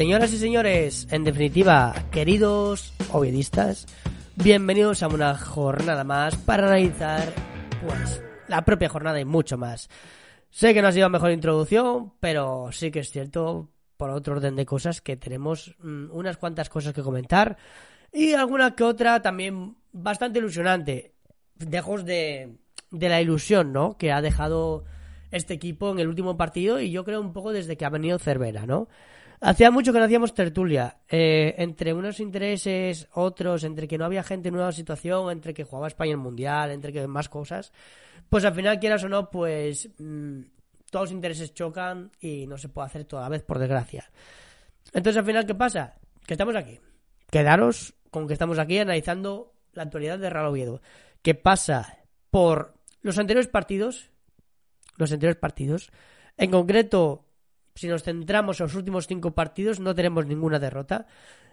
Señoras y señores, en definitiva, queridos ovidistas, bienvenidos a una jornada más para analizar pues la propia jornada y mucho más. Sé que no ha sido mejor introducción, pero sí que es cierto, por otro orden de cosas, que tenemos mm, unas cuantas cosas que comentar y alguna que otra también bastante ilusionante. Dejos de, de la ilusión, ¿no? Que ha dejado este equipo en el último partido y yo creo un poco desde que ha venido Cervera, ¿no? Hacía mucho que no hacíamos tertulia. Eh, entre unos intereses, otros, entre que no había gente en nueva situación, entre que jugaba España en Mundial, entre que más cosas. Pues al final, quieras o no, pues mm, todos los intereses chocan y no se puede hacer toda vez, por desgracia. Entonces, al final, ¿qué pasa? Que estamos aquí. Quedaros con que estamos aquí analizando la actualidad de Real Oviedo. ¿Qué pasa por los anteriores partidos? Los anteriores partidos. En concreto, si nos centramos en los últimos cinco partidos, no tenemos ninguna derrota.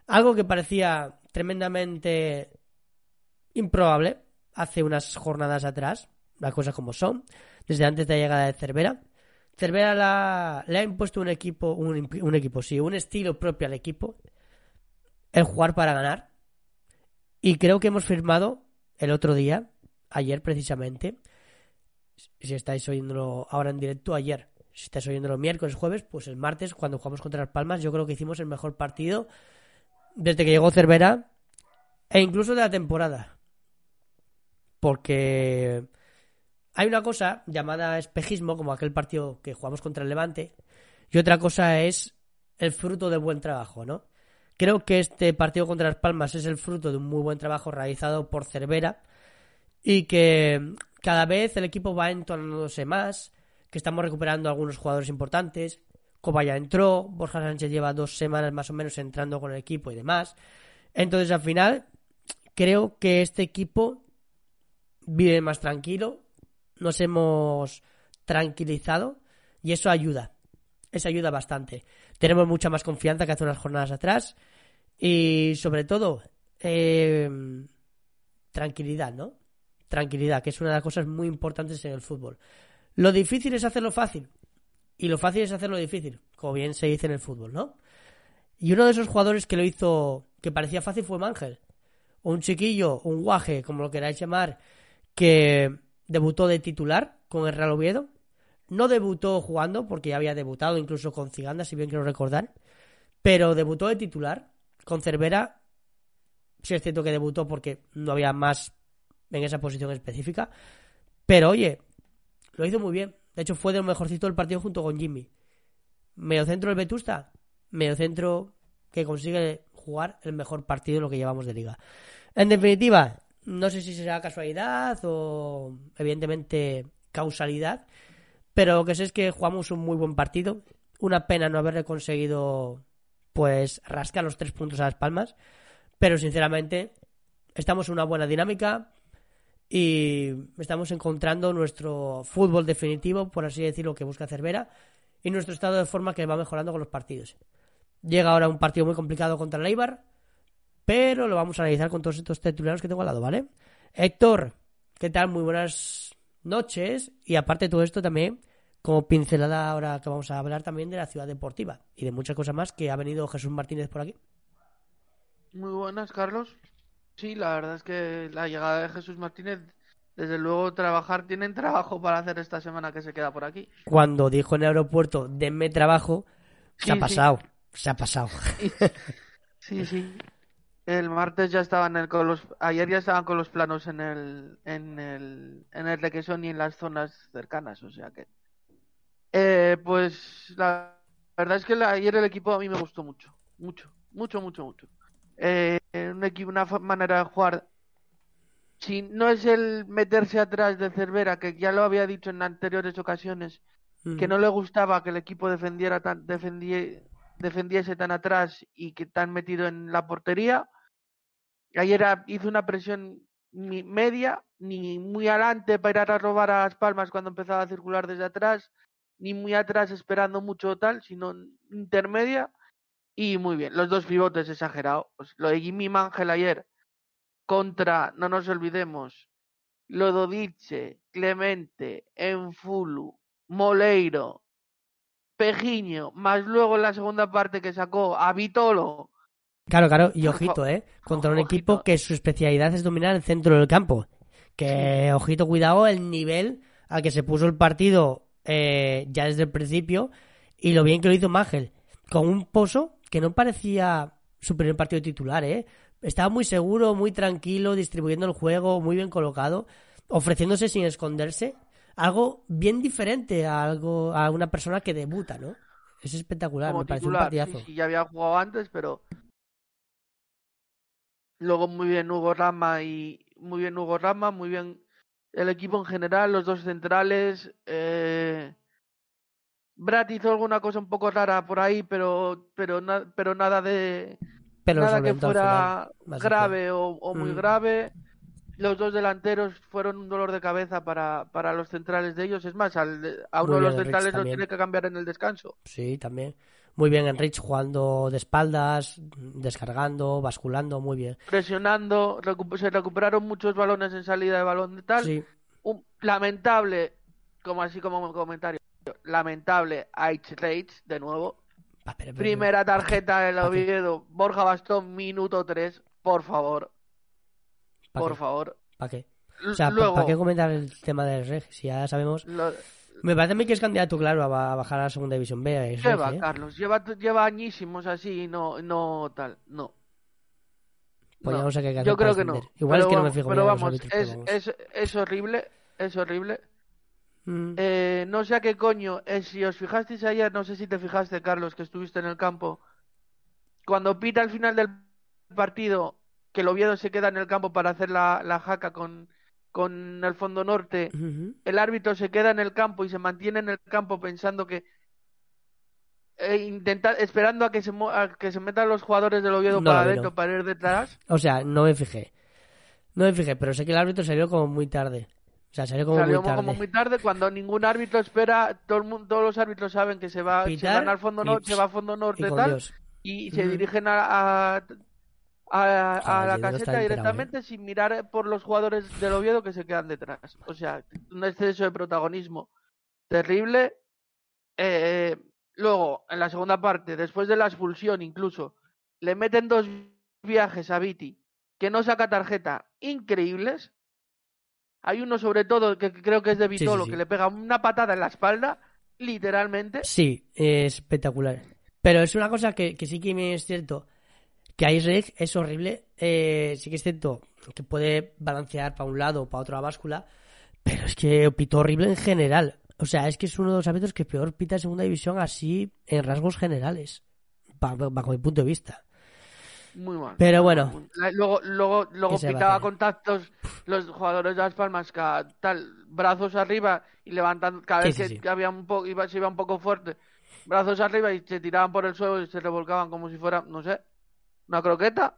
Algo que parecía tremendamente improbable hace unas jornadas atrás, las cosas como son, desde antes de la llegada de Cervera. Cervera le ha impuesto un equipo, un, equipo, sí, un estilo propio al equipo, el jugar para ganar. Y creo que hemos firmado el otro día, ayer precisamente, si estáis oyéndolo ahora en directo, ayer, si estáis oyéndolo miércoles, jueves, pues el martes, cuando jugamos contra las Palmas, yo creo que hicimos el mejor partido desde que llegó Cervera e incluso de la temporada. Porque hay una cosa llamada espejismo, como aquel partido que jugamos contra el Levante, y otra cosa es el fruto del buen trabajo, ¿no? Creo que este partido contra las Palmas es el fruto de un muy buen trabajo realizado por Cervera y que cada vez el equipo va entonándose más, que estamos recuperando algunos jugadores importantes. Coba ya entró, Borja Sánchez lleva dos semanas más o menos entrando con el equipo y demás. Entonces al final creo que este equipo vive más tranquilo, nos hemos tranquilizado y eso ayuda, eso ayuda bastante. Tenemos mucha más confianza que hace unas jornadas atrás y sobre todo eh, tranquilidad, ¿no? Tranquilidad, que es una de las cosas muy importantes en el fútbol. Lo difícil es hacerlo fácil. Y lo fácil es hacerlo difícil, como bien se dice en el fútbol, ¿no? Y uno de esos jugadores que lo hizo, que parecía fácil, fue Mangel. Un chiquillo, un guaje, como lo queráis llamar, que debutó de titular con el Real Oviedo. No debutó jugando, porque ya había debutado incluso con Ciganda, si bien quiero recordar. Pero debutó de titular con Cervera. Sí es cierto que debutó porque no había más en esa posición específica. Pero oye, lo hizo muy bien. De hecho, fue de lo mejorcito del partido junto con Jimmy. Mediocentro del Vetusta. Mediocentro que consigue jugar el mejor partido de lo que llevamos de liga. En definitiva, no sé si será casualidad o evidentemente causalidad, pero lo que sé es que jugamos un muy buen partido. Una pena no haberle conseguido pues rascar los tres puntos a las palmas, pero sinceramente estamos en una buena dinámica y estamos encontrando nuestro fútbol definitivo, por así decirlo, que busca Cervera y nuestro estado de forma que va mejorando con los partidos. Llega ahora un partido muy complicado contra el Eibar, pero lo vamos a analizar con todos estos titulares que tengo al lado, ¿vale? Héctor, ¿qué tal? Muy buenas noches y aparte de todo esto también como pincelada ahora que vamos a hablar también de la ciudad deportiva y de muchas cosas más que ha venido Jesús Martínez por aquí. Muy buenas, Carlos. Sí, la verdad es que la llegada de Jesús Martínez, desde luego trabajar, tienen trabajo para hacer esta semana que se queda por aquí. Cuando dijo en el aeropuerto, denme trabajo, se ha pasado, se ha pasado. Sí, sí. El martes ya estaban el, con los, ayer ya estaban con los planos en el, en el, en el Requesón y en las zonas cercanas, o sea que. Eh, pues la verdad es que ayer el equipo a mí me gustó mucho, mucho, mucho, mucho, mucho eh, un equipo, una manera de jugar. Si no es el meterse atrás de Cervera, que ya lo había dicho en anteriores ocasiones, que no le gustaba que el equipo defendiera tan, defendiese tan atrás y que tan metido en la portería. Ayer hizo una presión ni media, ni muy adelante para ir a robar a las palmas cuando empezaba a circular desde atrás, ni muy atrás esperando mucho tal, sino intermedia y muy bien, los dos pivotes exagerados. Lo de Jimmy Mangel ayer contra, no nos olvidemos, Lododice, Clemente, Enfulu, Moleiro, Pejiño, más luego en la segunda parte que sacó a Vitolo. Claro, claro, y ojito, ¿eh? Contra un equipo que su especialidad es dominar el centro del campo. Que, ojito, cuidado, el nivel al que se puso el partido eh, ya desde el principio y lo bien que lo hizo Mangel. Con un pozo que no parecía su primer partido titular, ¿eh? Estaba muy seguro, muy tranquilo, distribuyendo el juego, muy bien colocado, ofreciéndose sin esconderse. Algo bien diferente a algo a una persona que debuta, ¿no? Es espectacular, me parece un partidazo. Sí, ya había jugado antes, pero luego muy bien Hugo Rama y muy bien Hugo Rama, muy bien el equipo en general, los dos centrales, eh... Brad hizo alguna cosa un poco rara por ahí, pero pero, na- pero nada de Pero nada que fuera final, grave o, o muy Mm. grave. Los dos delanteros fueron un dolor de cabeza para, para los centrales de ellos. Es más, al- a uno Muy de los centrales lo tiene que cambiar en el descanso. Sí, también. Muy bien, Enrich jugando de espaldas, descargando, basculando, muy bien. Presionando, recu- se recuperaron muchos balones en salida de balón de tal. Sí, Un, lamentable, como así como comentario, lamentable H. Reich, de nuevo. Primera tarjeta del. Oviedo, Borja Bastón, minuto 3, por favor, ¿pa por qué? favor. ¿Pa qué? O sea, ¿pa- Luego, ¿para qué comentar el tema del Reg? Si ya sabemos. lo- Me parece a mí que es candidato, claro, a ba- a bajar a la segunda división B. Reg, lleva, ¿eh? Carlos, lleva, lleva añísimos así y no, no tal, no. Pues ya No, no sé qué hay que hacer Yo para creo que no. Igual pero es que no me fijo pero vamos, árbitros, es, pero vamos. es, es horrible, es horrible. Mm. Eh, no sé a qué coño, eh, si os fijasteis ayer, no sé si te fijaste, Carlos, que estuviste en el campo, cuando pita al final del partido, que el Oviedo se queda en el campo para hacer la, la jaca con, con el fondo norte, el árbitro se queda en el campo y se mantiene en el campo pensando que eh, intenta- esperando a que se a que se metan los jugadores del Oviedo No para adentro para ir detrás. O sea, no me fijé. No me fijé, pero sé que el árbitro salió como muy tarde. Sea, salió como Salió muy tarde. como muy tarde cuando ningún árbitro espera, todo el mundo, todos los árbitros saben que se va, se van al fondo y- norte, se va a fondo Y norte con tal Dios. y se dirigen a, a, a- a Joder, la caseta enterado, directamente sin mirar por los jugadores del Oviedo que se quedan detrás. O sea, un exceso de protagonismo terrible. Eh, luego, en la segunda parte, después de la expulsión incluso, le meten dos viajes a Viti que no saca tarjeta increíbles. Hay uno sobre todo que creo que es de Sí, sí, Vitolo sí. que le pega una patada en la espalda, literalmente. Sí, es espectacular. Pero es una cosa que, que sí que me es cierto. Que Reg es horrible. eh, sí que es cierto que puede balancear para un lado o para otra báscula. Pero es que pitó horrible en general. O sea, es que es uno de los árbitros que peor pita en segunda división así en rasgos generales. ba- bajo mi punto de vista. Muy mal. Pero bueno. Luego, luego, luego ¿Qué se va a pitaba contactos los jugadores de Las Palmas, que tal, brazos arriba y levantando, cada vez sí, que, sí. había un poco, iba, se iba un poco fuerte, brazos arriba y se tiraban por el suelo y se revolcaban como si fuera, no sé, una croqueta.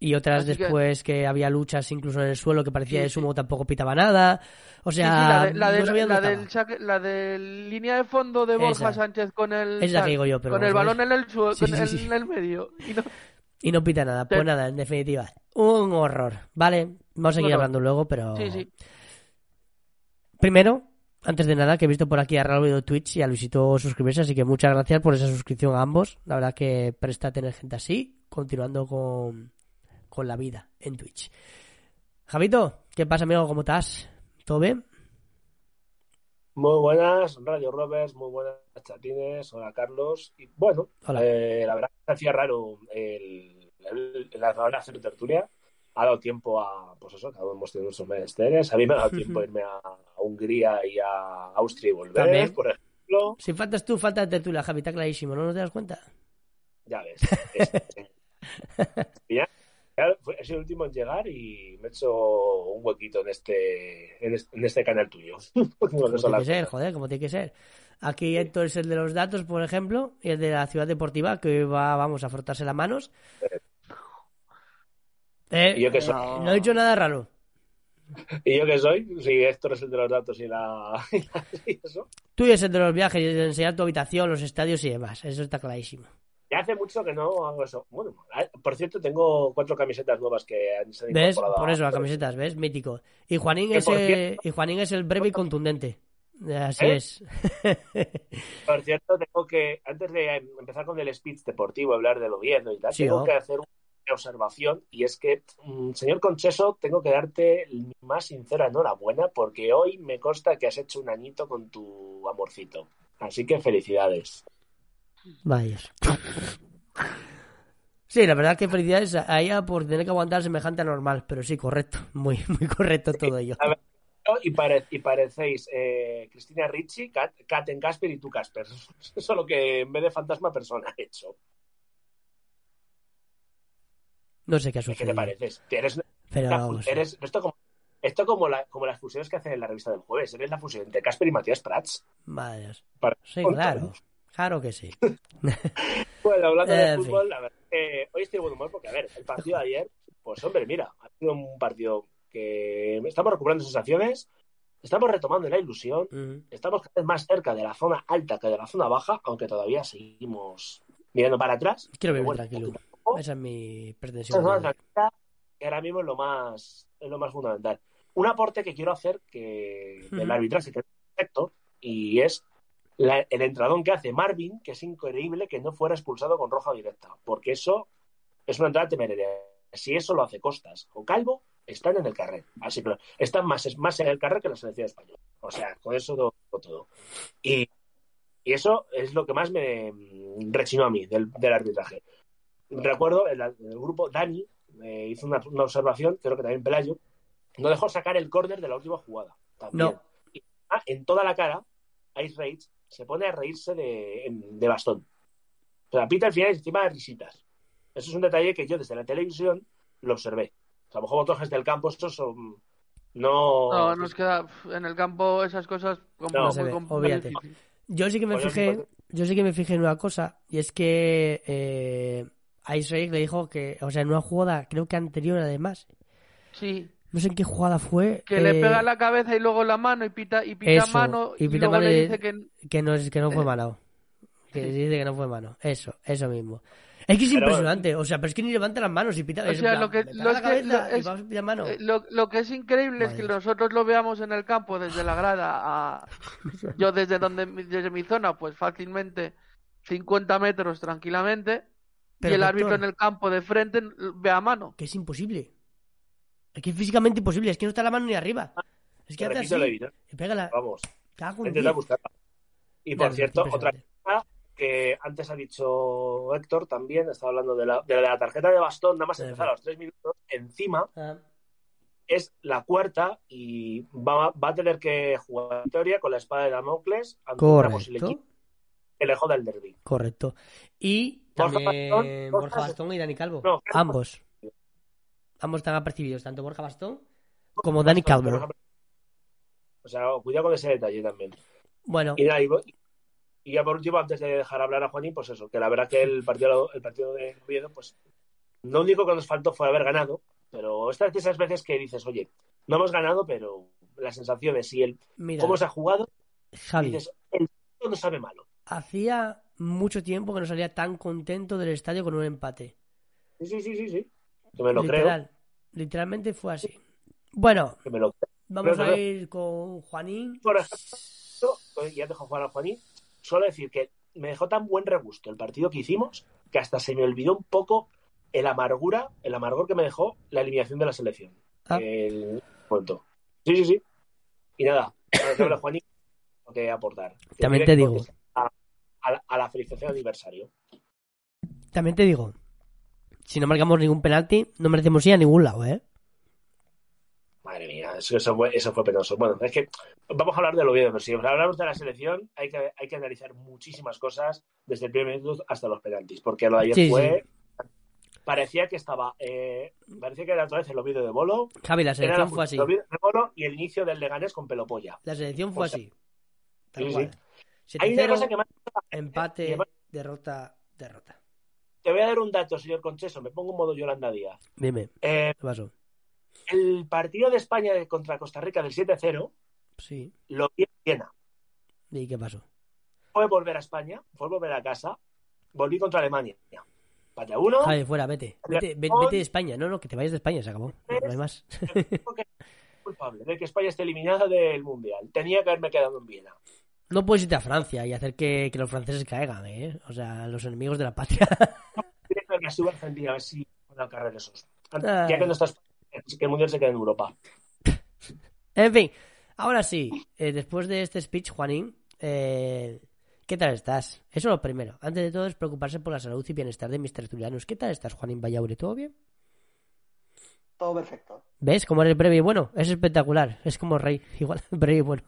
Y otras Así después que... había luchas incluso en el suelo que parecía de sumo tampoco pitaba nada. O sea, la de, la de- no sabía la dónde del la de línea de fondo de Borja Esa. Sánchez con el, con el balón en el suelo, en el medio. Y no- Y no pita nada. Pues Sí. nada, en definitiva. Un horror. Vale, vamos a seguir Bueno. hablando luego, pero... Sí, sí. Primero, antes de nada, que he visto por aquí a Raúl de Twitch y a Luisito suscribirse, así que muchas gracias por esa suscripción a ambos. La verdad que presta tener gente así, continuando con, con la vida en Twitch. Javito, ¿qué pasa, amigo? ¿Cómo estás? ¿Todo bien? Muy buenas, Radio Roberts, muy buenas chatines, hola Carlos. Y bueno, Hola. eh, la verdad que me hacía raro el, el, el hora de hacer tertulia. Ha dado tiempo a, pues eso, cada uno hemos tenido nuestros menesteres. A mí me ha dado tiempo irme a, a Hungría y a Austria y volver, También. por ejemplo. Si faltas tú, falta tertulia, Javi, está clarísimo, ¿no? ¿No te das cuenta? Ya ves. Este, ya, ya fue- he sido el último en llegar y me he hecho un huequito en este, en este, en este canal tuyo. Como tiene que ser, joder, como tiene que ser. Aquí Héctor es el de los datos, por ejemplo, y el de la ciudad deportiva, que hoy va, vamos, a frotarse las manos. Eh, ¿Y yo qué soy? no he dicho nada raro. ¿Y yo qué soy? Si Héctor es el de los datos y la... y eso. Tú eres el de los viajes y el de enseñar tu habitación, los estadios y demás. Eso está clarísimo. Ya hace mucho que no hago eso. Bueno, por cierto, tengo cuatro camisetas nuevas que han han ¿Ves? Por eso, las camisetas, ¿ves? Mítico. Y Juanín, es, eh, cierto- y Juanín es el breve y contundente. Así ¿Eh? es. Por cierto, tengo que, antes de empezar con el speech deportivo, hablar del Oviedo y tal, Sí, tengo que hacer una observación y es que, mm, señor Concheso, tengo que darte mi más sincera enhorabuena porque hoy me consta que has hecho un añito con tu amorcito. Así que felicidades. Vaya. Sí, la verdad que felicidades a ella por tener que aguantar semejante anormal, pero sí, correcto, muy, muy correcto todo ello. Ver, Y, pare- y parecéis eh, Cristina Ricci, Kat, Kat en Casper y tú Casper. Solo que en vez de fantasma persona he hecho. No sé qué ha ¿Qué te sucedido. pareces? Eres, Pero vamos. eres esto como Esto como, la, como las fusiones que hacen en la revista del jueves. Eres la fusión entre Casper y Matías Prats. Madre. Para- Sí, claro. Claro que sí. Bueno, hablando Eh, de fútbol, verdad que hoy estoy de buen humor porque, a ver, el partido de ayer, pues hombre, mira, ha sido un partido que estamos recuperando sensaciones, estamos retomando la ilusión, estamos cada vez más cerca de la zona alta que de la zona baja, aunque todavía seguimos mirando para atrás. Quiero vivir bueno, tranquilo. Esa es mi pretensión. que ahora mismo es lo más, es lo más fundamental. Un aporte que quiero hacer que del arbitraje que es perfecto y es la- el entradón que hace Marvin, que es increíble que no fuera expulsado con roja directa, porque eso es una entrada temeraria. Si eso lo hace Costas o Calvo, están en el carrer. Así que están más, más en el carrer que la selección española. O sea, con eso lo digo todo. Y, y eso es lo que más me mm, rechinó a mí del, del arbitraje. Recuerdo, el, el grupo Dani eh, hizo una, una observación, creo que también Pelayo, no dejó sacar el córner de la última jugada. También. No. Y, ah, en toda la cara, Ice Rage se pone a reírse de, bastón. O sea, pita al final encima de risitas. Eso es un detalle que yo desde la televisión lo observé. O sea, a lo mejor vosotros desde el campo estos son... No... No, nos queda en el campo esas cosas como No se ve. Yo sí que me Pues fijé, sí, yo sí que me fijé en una cosa, y es que eh, Ice Rage le dijo que, o sea, en una jugada, creo que anterior además, Sí, no sé en qué jugada fue, que le eh, pega la cabeza y luego la mano y pita y pita Eso, mano y y, pita luego mano le y- dice que que no, es- que no fue Eh, mano. Que sí. dice que no fue mano. Eso, eso mismo. Es que es Pero- impresionante, o sea, pero es que ni levanta las manos y pita. O sea, plan, lo que- lo lo- y es- va a pillar mano. Eh, Lo, lo que es increíble es que nosotros lo veamos en el campo desde la grada a yo desde donde desde mi zona pues fácilmente 50 metros tranquilamente Pero, y el doctor, árbitro en el campo de frente ve a mano. Que es imposible. Es que es físicamente imposible, es que no está la mano ni arriba. Es que hace repito el así. vídeo. Y pega la. Vamos, Cago en buscarla. Y por cierto, otra cosa que antes ha dicho Héctor también, estaba hablando de la, de la tarjeta de bastón, nada más empezar a los tres minutos, encima Ah, es la cuarta y va, va a tener que jugar Victoria con la espada de Damocles ante correcto. equipo que le joda el derby. Correcto. Y Borja también Bastón, Borja Bastón y Dani Calvo. No. Ambos. Ambos están apercibidos, tanto Borja Bastón como Dani Calvo. O sea, cuidado con ese detalle también. Bueno, Y, nada, y, y ya por último, antes de dejar hablar a Juanín, pues eso, que la verdad que el partido, el partido de Oviedo, pues lo único que nos faltó fue haber ganado, pero estas esas veces que dices, oye, no hemos ganado, pero las sensaciones y el mira, cómo se ha jugado, Javi, dices, el no sabe malo. hacía mucho tiempo que no salía tan contento del estadio con un empate. Sí, sí, sí, sí, sí. Que me lo creo, Literal. Literalmente fue así. Bueno, que me lo creo. vamos Creo a ir con Juanín. Por ejemplo, pues ya dejo jugar a Juanín, solo decir que me dejó tan buen regusto el partido que hicimos que hasta se me olvidó un poco el amargura, el amargor que me dejó la eliminación de la selección. Ah. El momento. Sí, sí, sí. Y nada, para que hable Juanín, lo que aportar. También te digo. contestar A, la- a la felicitación de aniversario. También te digo, si no marcamos ningún penalti, no merecemos ir a ningún lado, ¿eh? Madre mía, eso, eso fue, eso fue penoso. Bueno, es que vamos a hablar de lo bien, pero si hablamos de la selección, hay que, hay que analizar muchísimas cosas desde el primer minuto hasta los penaltis, porque lo de ayer Sí, fue. Parecía que estaba. Eh, parecía que era otra vez el Oviedo de Bolo. Javi, la Era selección la fue así. el Oviedo de Bolo y el inicio del Leganés con Pelopolla. La selección fue O sea, así. Tal sí, cual. Hay una 7-0, cosa que me- empate, derrota, derrota. Te voy a dar un dato, señor Concheso. Me pongo en modo Yolanda Díaz. Dime, Eh, ¿qué pasó? el partido de España contra Costa Rica del 7-0 Sí, lo vi en Viena. ¿y qué pasó? Fue volver a España, fue volver a casa. Volví contra Alemania. Empate a uno. Javi, fuera, vete. Vete, ve- vete de España. No, no, que te vayas de España, se acabó. No, hay más. Culpable de que España esté eliminada del Mundial. Tenía que haberme quedado en Viena. No puedes irte a Francia y hacer que, que los franceses caigan, ¿eh? O sea, los enemigos de la patria. Que suba a Argentina a ver si van a cargar esos. Ay. Ya que no estás que el Mundial se quede en Europa. En fin, ahora sí, eh, después de este speech, Juanín, eh, ¿qué tal estás? Eso es lo primero. Antes de todo es preocuparse por la salud y bienestar de mis tertulianos. ¿Qué tal estás, Juanín Vallaure? ¿Todo bien? Todo perfecto. ¿Ves cómo eres breve y bueno? Es espectacular. Es como rey, igual, breve y bueno.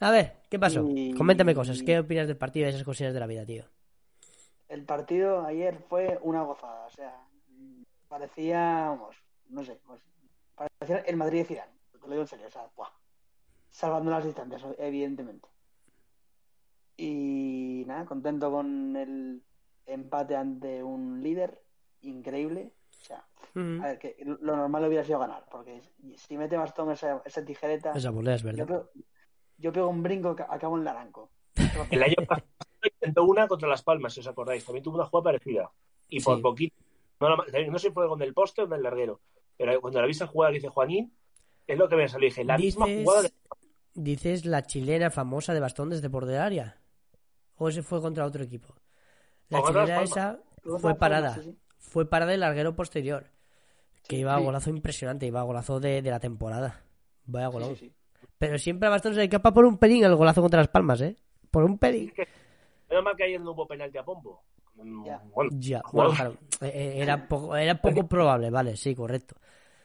A ver, ¿qué pasó? Y- Coméntame cosas. ¿Qué opinas del partido y de esas cosillas de la vida, tío? El partido ayer fue una gozada. O sea, parecía, vamos, no sé, pues, parecía el Madrid de Zidane. te lo digo en serio, o sea, buah. Salvando las distancias, evidentemente. Y nada, contento con el empate ante un líder increíble. O sea, a ver, que lo normal hubiera sido ganar, porque si mete bastón esa, esa tijereta, Esa volea es yo verdad. Yo pego un brinco acabo en Laranco. El año pasado intentó una contra Las Palmas, si os acordáis. También tuvo una jugada parecida. Y por Sí. poquito. No, sé si fue con el poste o con el larguero. Pero cuando la viste jugar, dice Juanín, es lo que me salió. Dije, la misma Dices, jugada que dices la chilena famosa de bastón desde por del área. ¿O ese fue contra otro equipo? La chilena esa fue Palmas, parada. sí, sí. Fue parada el larguero posterior. Que iba a golazo impresionante, iba a golazo de, de la temporada. Vaya Sí, golazo. Pero siempre a bastón se le escapa por un pelín el golazo contra las palmas, ¿eh? Por un pelín. Menos mal que ayer no hubo penalti a Pombo. Ya. Bueno, Ya, Juego. bueno, claro, eh, eh, era poco, era poco probable, vale, sí, correcto.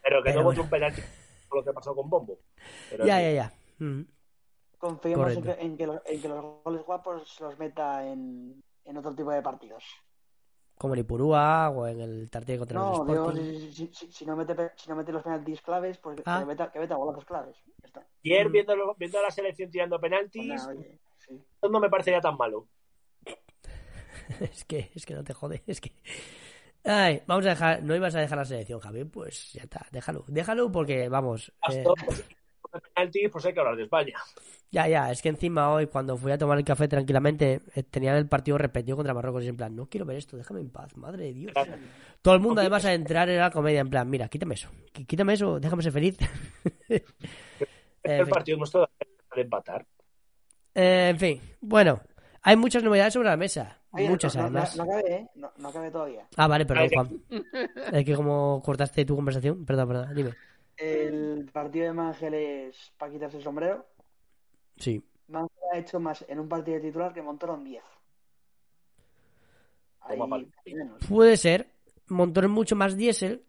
pero que Pero no hubo bueno. un penalti por lo que pasó con Pombo. Pero Ya, ya, ya. Mm. Confiemos en que, en, que los, en que los goles guapos los meta en, en otro tipo de partidos. Como en Ipurúa o en el Tartiere contra No, los digo, Sporting. si, si- si- si no mete, si no mete los penaltis claves, pues Ah. que, meta, que meta golazos claves. Está. Ayer Mm. viendo, viendo la selección tirando Pues penaltis, nada, sí. no me parecería tan malo. es que, es que no te jode, es que. Ay, vamos a dejar, no ibas a dejar la selección, Javi, pues ya está, déjalo, déjalo porque vamos. eh, Penaltis, pues hay que hablar de España. ya, ya, es que encima hoy cuando fui a tomar el café tranquilamente eh, tenían el partido repetido contra Marruecos y en plan, no quiero ver esto, déjame en paz, madre de Dios. Todo el mundo además a entrar era comedia en plan, mira, quítame eso, quítame eso, déjame ser feliz. Fin. partido nuestro de empatar. Eh, en fin, bueno, hay muchas novedades sobre la mesa, Oye, muchas no, además. No, no acabe, ¿eh? No, no acabe todavía. Ah, vale, perdón, Juan. Es que como cortaste tu conversación, perdón, perdón, dime. El partido de Mangel es para quitarse el sombrero. Sí, Mangel ha hecho más en un partido de titular que Montoro en 10. Ahí, Toma pal- menos. Puede ser. Montoro es mucho más diésel.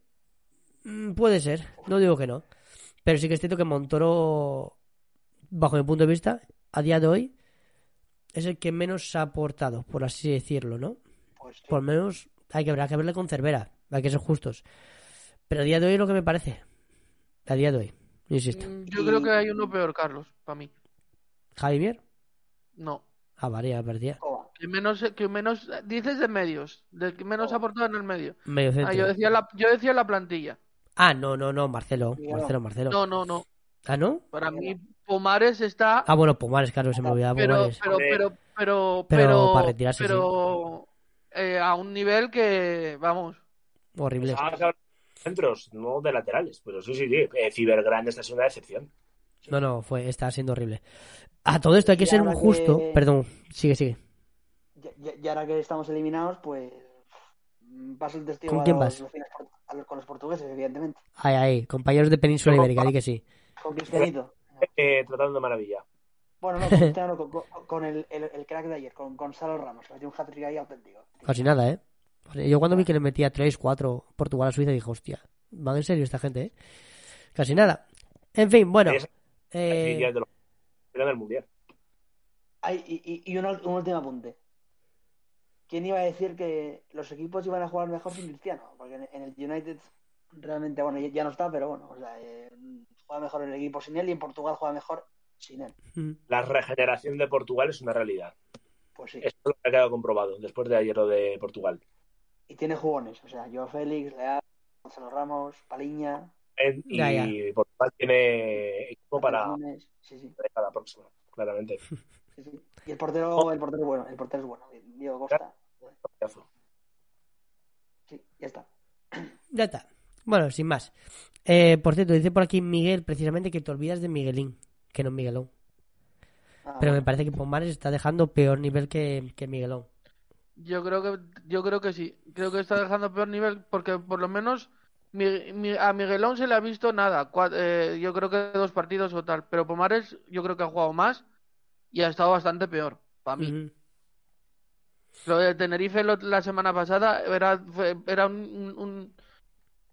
Mm, Puede ser. No digo que no. Pero sí que es cierto que Montoro, bajo mi punto de vista, a día de hoy, es el que menos ha aportado, por así decirlo, ¿no? Pues sí. Por lo menos hay que, habrá que verle con Cervera. Hay que ser justos. Pero a día de hoy es lo que me parece. A día de hoy. Insisto. Mm, Yo creo que hay uno peor, Carlos, para mí. Javier. No. Ah, vale, ya. Coba. Que menos, que menos dices de medios, del que menos ha aportado en el medio. Medio centro. Ah, yo decía la, yo decía la plantilla. Ah, no, no, no, Marcelo. Marcelo, Marcelo. No, no, no. Ah, ¿no? Para mí Pomares está, Ah, bueno, Pomares, claro, se me olvidaba pero, Pomares. pero, pero, pero, Pero pero, para retirarse, pero, eh, a un nivel que, vamos, Horrible. Claro, centros, no de laterales. Pero sí, sí, sí. Eh, Cibergrande esta es una decepción. No, no, fue, está siendo horrible. A todo esto hay que Y ser ahora justo. que- Perdón, sigue, sigue. Y, ahora que estamos eliminados, pues mm, paso el testigo ¿Con a quién los- vas? los fines por- a los- con los portugueses, evidentemente. Ay, ay, compañeros de Península Ibérica, di que sí. Con Cristianito. Eh, tratando de maravilla. Bueno, no, con, Cristiano, con, con- con el, el- el crack de ayer, con Gonzalo Ramos, que metió un hat-trick ahí auténtico. Casi nada, ¿eh? O sea, Yo cuando vi que le metía 3, 4 Portugal a Suiza dije, hostia, van en serio esta gente, ¿eh? Casi nada. En fin, bueno. Es- eh, de era del mundial. Ay, y, y- y un, último apunte. ¿Quién iba a decir que los equipos iban a jugar mejor sin Cristiano? Porque en, en el United realmente, bueno, ya, ya no está, pero bueno, o sea, eh, juega mejor el equipo sin él y en Portugal juega mejor sin él. La regeneración de Portugal es una realidad. Pues sí. Esto lo ha quedado comprobado después de ayer lo de Portugal. Y tiene jugones, o sea, Joao Félix, Leal, Gonzalo Ramos, Paliña, y Ya, ya. Portugal tiene equipo para sí, la próxima, claramente. sí, sí. Y el portero, el portero es bueno, el portero es bueno, Diego Costa. Sí, ya está. Ya está. Bueno, sin más. Eh, por cierto, dice por aquí Miguel precisamente que te olvidas de Miguelín, que no Miguelón. Ah, Pero me parece que Pomares está dejando peor nivel que, que Miguelón. Yo creo que, yo creo que sí. Creo que está dejando peor nivel porque por lo menos Mi- Mi- a Miguelón se le ha visto nada. cua- eh, yo creo que dos partidos o tal. Pero Pomares yo creo que ha jugado más y ha estado bastante peor. Para mí. Lo de Tenerife lo- la semana pasada era, fue- era un, un- un-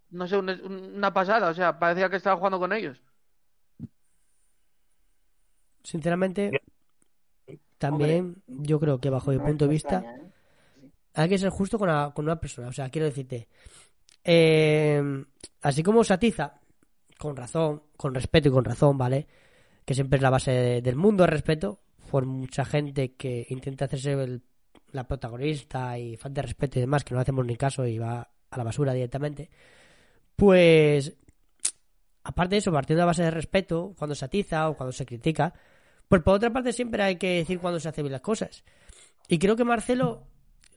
no sé, un- un- una pasada, o sea, parecía que estaba jugando con ellos. Sinceramente, también yo creo que bajo mi punto de vista extraña. Hay que ser justo con una, persona. O sea, quiero decirte, eh, así como Satiza, con razón, con respeto y con razón, ¿vale? Que siempre es la base de- del mundo, el respeto, por mucha gente que intenta hacerse la protagonista y falta de respeto y demás, que no hacemos ni caso y va a la basura directamente. Pues, aparte de eso, partiendo de la base de respeto, cuando se atiza o cuando se critica, pues por otra parte siempre hay que decir cuando se hacen bien las cosas. Y creo que Marcelo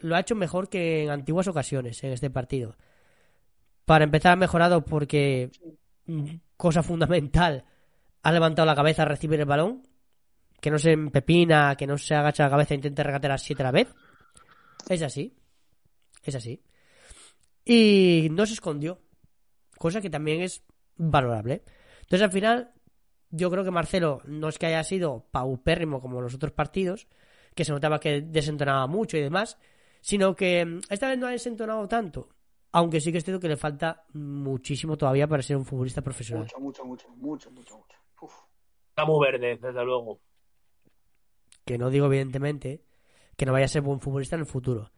lo ha hecho mejor que en antiguas ocasiones en este partido. Para empezar, ha mejorado porque, mm, cosa fundamental, ha levantado la cabeza a recibir el balón, que no se empepina, que no se agacha la cabeza e intente regatear siete a la vez. Es así. Es así. Y no se escondió, cosa que también es valorable. Entonces, al final, yo creo que Marcelo no es que haya sido paupérrimo como los otros partidos, que se notaba que desentonaba mucho y demás, sino que mm, esta vez no ha desentonado tanto. Aunque sí que es cierto que le falta muchísimo todavía para ser un futbolista profesional. Mucho, mucho, mucho, mucho, mucho, mucho. Uf. Está muy verde, desde luego. Que no digo, evidentemente, que no vaya a ser buen futbolista en el futuro.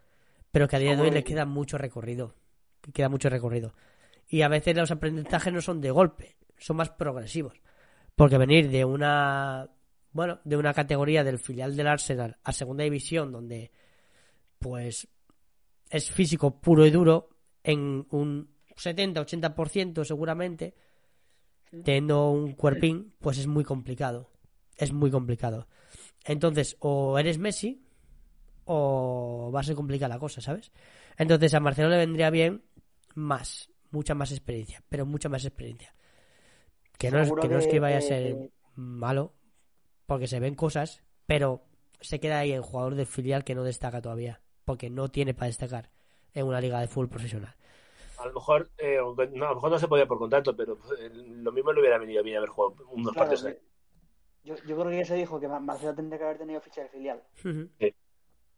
Pero que a día de hoy le queda mucho recorrido. Que queda mucho recorrido. Y a veces los aprendizajes no son de golpe, son más progresivos. Porque venir de una. Bueno, de una categoría del filial del Arsenal a segunda división, donde pues es físico puro y duro, en un 70-80% seguramente, teniendo un cuerpín, pues es muy complicado. Es muy complicado. Entonces, o eres Messi, o va a ser complicada la cosa, ¿sabes? Entonces a Marcelo le vendría bien más, mucha más experiencia, pero mucha más experiencia. Que no es que, no es que- vaya a ser malo, porque se ven cosas, pero se queda ahí el jugador de filial que no destaca todavía, porque no tiene para destacar en una liga de fútbol profesional. A lo mejor, eh, no, a lo mejor no se podía por contrato, pero eh, lo mismo le hubiera venido bien haber jugado unos Claro, partidos de yo, yo creo que ya se dijo que Mar- Marcelo tendría que haber tenido ficha de filial.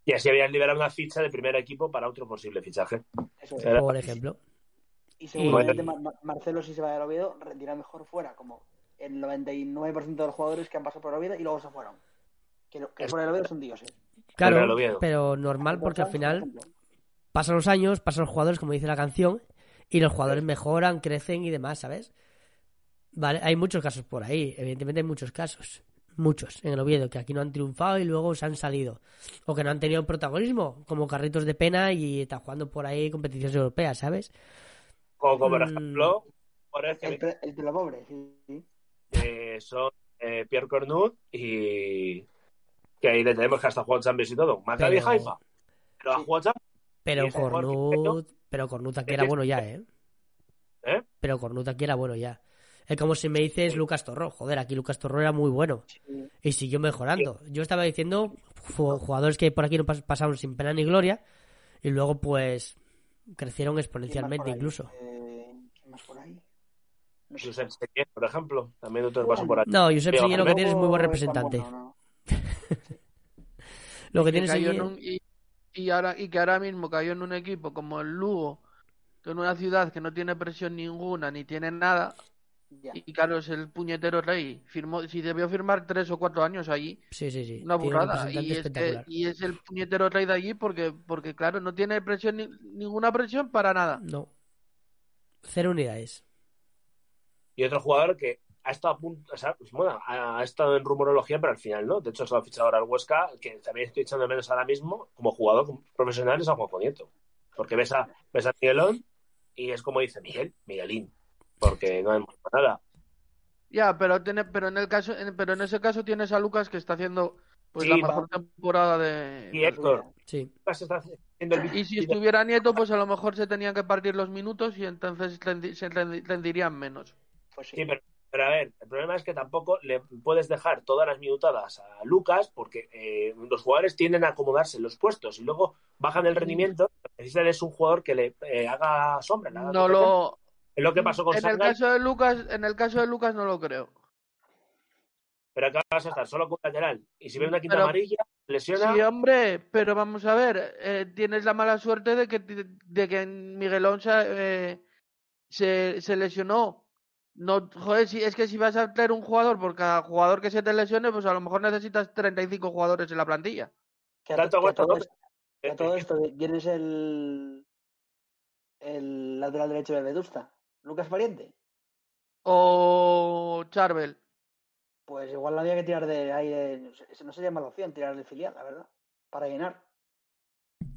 Y así habían liberado una ficha de primer equipo para otro posible fichaje. Eso es. Era- Por ejemplo. Y seguramente Y- Mar- Mar- Marcelo, si se va del Oviedo, rendirá mejor fuera, como el 99% de los jugadores que han pasado por el Oviedo y luego se fueron. Que, lo- que Es- fuera del Oviedo son dioses. Claro, pero normal porque al final pasan los años, pasan los jugadores, como dice la canción, y los jugadores mejoran, crecen y demás, ¿sabes? Vale, hay muchos casos por ahí, evidentemente hay muchos casos, muchos en el Oviedo, que aquí no han triunfado y luego se han salido, o que no han tenido protagonismo, como carritos de pena y están jugando por ahí competiciones europeas, ¿sabes? Como, por Mm. ejemplo, por El, ejemplo pe- el pobre, sí. sí. eh, son eh, Pierre Cornut y que ahí le tenemos que hasta jugado Champions y todo. Maccabi Pero- Haifa. Pero ha jugado Champions. Pero Cornut, pero Cornut aquí era bueno ya, ¿eh? ¿Eh? Pero Cornut aquí era bueno ya. Es como si me dices Lucas Torró. Joder, aquí Lucas Torró era muy bueno. Y siguió mejorando. Yo estaba diciendo ju- jugadores que por aquí no pas- pasaron sin pena ni gloria. Y luego, pues, crecieron ¿Quién más exponencialmente incluso. Eh, ¿Quién más por ahí? Josep Sequer, por ejemplo. También otro pasó por aquí. No, Josep Sillé lo que tiene es muy buen representante. Lo que Y tiene cayó en un- y, y ahora, y que ahora mismo cayó en un equipo como el Lugo, que en una ciudad que no tiene presión ninguna ni tiene nada, Ya. y claro, es el puñetero rey. Firmó, si debió firmar tres o cuatro años allí, Sí, sí, sí. una burrada. Y es, que- espectacular. y es el puñetero rey de allí porque, porque claro, no tiene presión ni- ninguna presión para nada. No. Cero unidades. Y otro jugador que ha estado a punto, o sea, pues, bueno, ha, ha estado en rumorología, pero al final no. De hecho, se lo ha fichado ahora el Huesca, que también estoy echando de menos ahora mismo como jugador como profesional es a Juanjo Nieto. Porque ves a, ves a Miguelón y es como dice Miguel, Miguelín. Porque no hay nada. Ya, pero tiene, pero en el caso, en- pero en ese caso tienes a Lucas que está haciendo pues Sí, la va. mejor temporada de, su Héctor. Sí. se está haciendo el Y si estuviera Nieto, pues a lo mejor se tenían que partir los minutos y entonces rendi- se rendi- rendirían menos. Pues sí. Sí, pero, pero a ver, el problema es que tampoco le puedes dejar todas las minutadas a Lucas porque eh, los jugadores tienden a acomodarse en los puestos y luego bajan el rendimiento. Necesitan es un jugador que le eh, haga sombra. le haga No lo, Es lo que pasó con en el caso de Lucas, en el caso de Lucas no lo creo. pero acá vas a estar solo con lateral. Y si ve una quinta Pero- amarilla, lesiona. Sí, hombre, pero vamos a ver, eh, tienes la mala suerte de que, de que Miguelón se, eh, se, se lesionó. No, joder, si, es que si vas a traer un jugador por cada jugador que se te lesione, pues a lo mejor necesitas 35 jugadores en la plantilla. Que a, Tanto que a todo, aguanta, esto- que a todo esto, ¿quién es el, el lateral derecho de Vedusta? ¿Lucas Pariente? o Charbel. Pues igual había que tirar de ahí, de- no sé- no sería mala opción tirar del filial, la verdad, para llenar.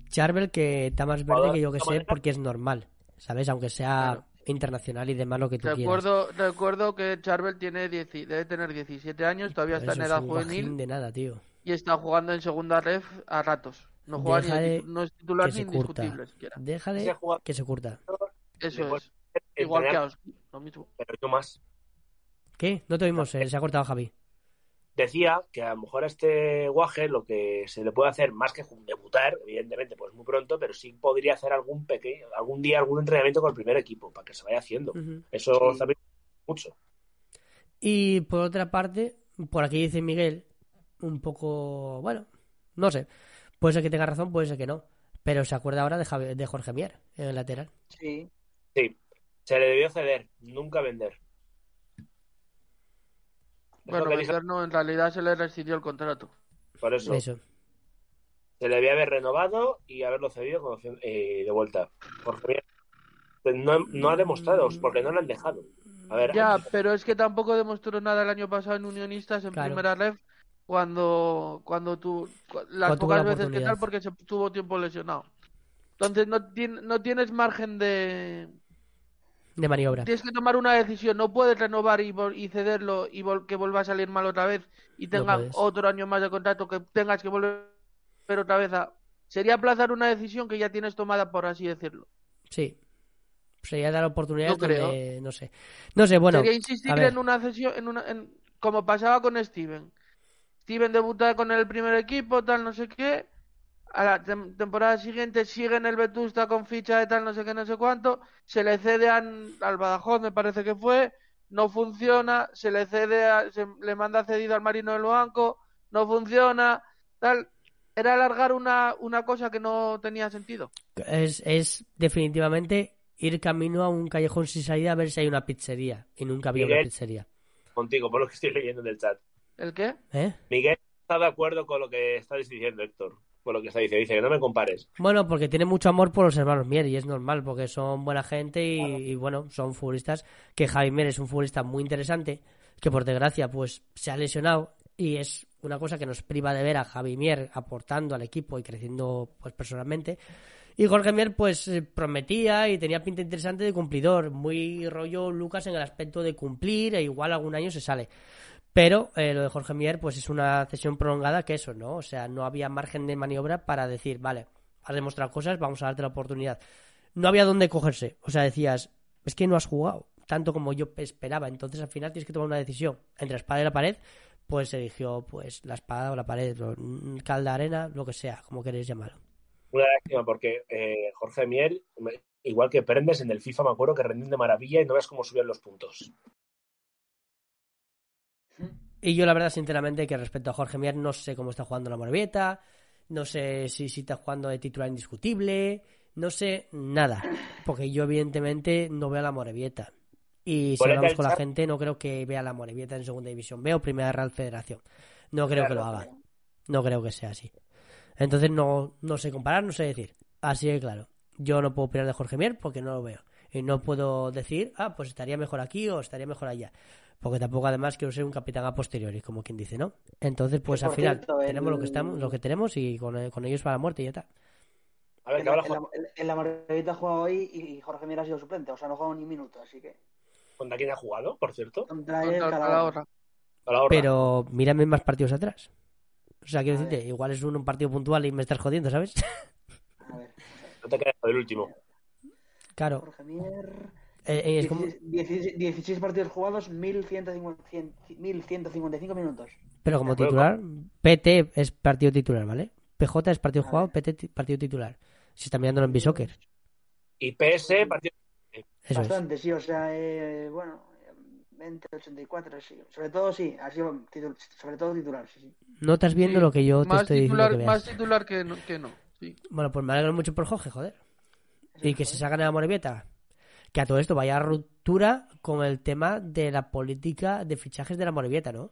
Charbel que está más verde que yo que de sé porque es normal, ¿sabes? Aunque sea Claro. Internacional y demás lo que tú quieras. Recuerdo, recuerdo que Charbel tiene 10 debe tener 17 años, todavía está en es edad juvenil de nada, tío. y está jugando en segunda ref a ratos. No juega Deja ni de de titu- no es titular ni indiscutible siquiera. Deja de que se curta. Eso es. Igual que a Oski, lo mismo. Pero no más. ¿Qué? No te oímos, eh, se ha cortado Javi. Decía que a lo mejor a este Guaje lo que se le puede hacer, más que debutar, evidentemente, pues muy pronto, pero sí podría hacer algún pequeño, algún día algún entrenamiento con el primer equipo, para que se vaya haciendo. Eso Sí. también mucho. Y por otra parte, por aquí dice Miguel, un poco, bueno, no sé, puede ser que tenga razón, puede ser que no, pero se acuerda ahora de, Javi- de Jorge Mier en el lateral. Sí. Sí, se le debió ceder, nunca vender. Bueno, vender no, en realidad se le rescindió el contrato. por eso. Eso. Se le debía haber renovado y haberlo cedido eh, de vuelta. Porque no, no ha demostrado, porque no lo han dejado. A ver, Ya, pero es que tampoco demostró nada el año pasado en Unionistas en Claro. primera ref cuando cuando tú cu- las pocas veces que tal porque se tuvo tiempo lesionado. Entonces no, no tienes margen de De maniobra. tienes que tomar una decisión, no puedes renovar y, y cederlo y vol- que vuelva a salir mal otra vez y No puedes. otro año más de contrato que tengas que volver otra vez a sería aplazar una decisión que ya tienes tomada por así decirlo. Sí. Sería dar oportunidades Yo creo. donde, no sé. No sé, bueno, Sería insistir en una cesión, en una, en- como pasaba con Steven. Steven debuta con el primer equipo, tal, no sé qué. A la tem- temporada siguiente sigue en el Vetusta con ficha de tal, no sé qué, no sé cuánto. Se le cede a- al Badajoz, me parece que fue. No funciona. Se le cede, a- se le manda cedido al Marino del Banco. No funciona. Tal. Era alargar una, una cosa que no tenía sentido. es, es definitivamente ir camino a un callejón sin salida a ver si hay una pizzería. Y nunca había una Miguel. pizzería. contigo, por lo que estoy leyendo en el chat. ¿El qué? ¿Eh? Miguel está de acuerdo con lo que estás diciendo, Héctor. Con lo que está diciendo. Dice que no me compares. Bueno, porque tiene mucho amor por los hermanos Mier y es normal porque son buena gente y, y, bueno, son futbolistas que Javi Mier es un futbolista muy interesante que por desgracia pues se ha lesionado y es una cosa que nos priva de ver a Javi Mier aportando al equipo y creciendo pues personalmente y Jorge Mier pues eh, prometía y tenía pinta interesante de cumplidor, muy rollo Lucas en el aspecto de cumplir e igual algún año se sale. Pero eh, lo de Jorge Mier, pues es una cesión prolongada que eso, ¿no? O sea, no había margen de maniobra para decir, vale, has demostrado cosas, vamos a darte la oportunidad. No había dónde cogerse. O sea, decías, es que no has jugado tanto como yo esperaba. Entonces, al final tienes que tomar una decisión entre la espada y la pared. Pues se eligió, pues, la espada o la pared, mm, calda arena, lo que sea, como queréis llamarlo. Una lástima porque eh, Jorge Miel, me- igual que Prendes en el FIFA, me acuerdo que rendían de maravilla y no ves cómo subían los puntos. Y yo, la verdad, sinceramente, que respecto a Jorge Mier, no sé cómo está jugando la Morevieta, no sé si, si está jugando de titular indiscutible, no sé nada. Porque yo, evidentemente, no veo a la Morevieta. Y si hablamos con la gente, no creo que vea a la Morevieta en segunda división. Veo primera Real Federación. No creo que lo haga. No creo que sea así. Entonces, no, no sé comparar, no sé decir. Así que, claro, yo no puedo opinar de Jorge Mier porque no lo veo. Y no puedo decir, ah, pues estaría mejor aquí o estaría mejor allá. Porque tampoco además quiero ser un capitán a posteriori, como quien dice, ¿no? Entonces, pues al final cierto, tenemos lo que estamos, lo que tenemos y con, con ellos para la muerte y ya está. A ver, En que en la- en- en la Margarita ha jugado hoy y, y Jorge Mier ha sido suplente, o sea, no ha jugado ni un minuto, así que. ¿Contra quién ha jugado, por cierto? Contra el Contra el Calahorra. Calahorra. A la hora. Pero mírame más partidos atrás. O sea, quiero A decirte, ver. igual es un, un partido puntual y me estás jodiendo, ¿sabes? A ver, No te quedes con el último. Claro, Jorge Mier. eh, eh, es como... 16, 16 16 partidos jugados, 1150 100 1155 minutos. Pero como titular, PT es partido titular, ¿vale? PJ es partido jugado. PT ti- partido titular. Si está mirándolo en B-Soccer. Y PS, partido. Eso es. Bastante, sí, o sea, eh, bueno, 20, 84, sí. Sobre todo, sí, ha sido titul- sobre todo titular, sí, sí. No estás viendo Sí, lo que yo te más estoy titular, diciendo que más veas. titular que no, que no. Sí. Bueno, pues me alegro mucho por Jorge, joder. Y que se sacan a la Morevieta. Que a todo esto vaya ruptura con el tema de la política de fichajes de la Morevieta, ¿no?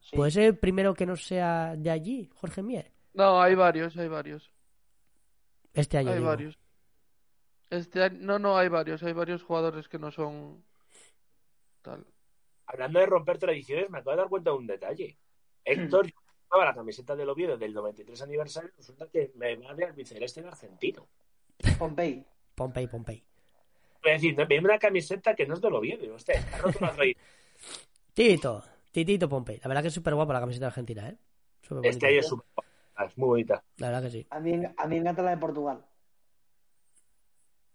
Sí. ¿Puede ser el primero que no sea de allí, Jorge Mier? No, hay varios, hay varios. Este año. Hay digo. varios. Este año, no, no, hay varios. Hay varios jugadores que no son. Tal. Hablando de romper tradiciones, me acabo de dar cuenta de un detalle. Héctor llevaba la camiseta del Oviedo del 93 aniversario, resulta que me va de albiceleste en argentino. Pompey. Pompey, Pompey. Es decir, me viene una camiseta que no es está roto la tradición. Tito, Titito Pompey. La verdad que es súper guapa la camiseta argentina, ¿eh? Súper Este ahí es súper es muy bonita. La verdad que sí. A mí, a mí me encanta la de Portugal.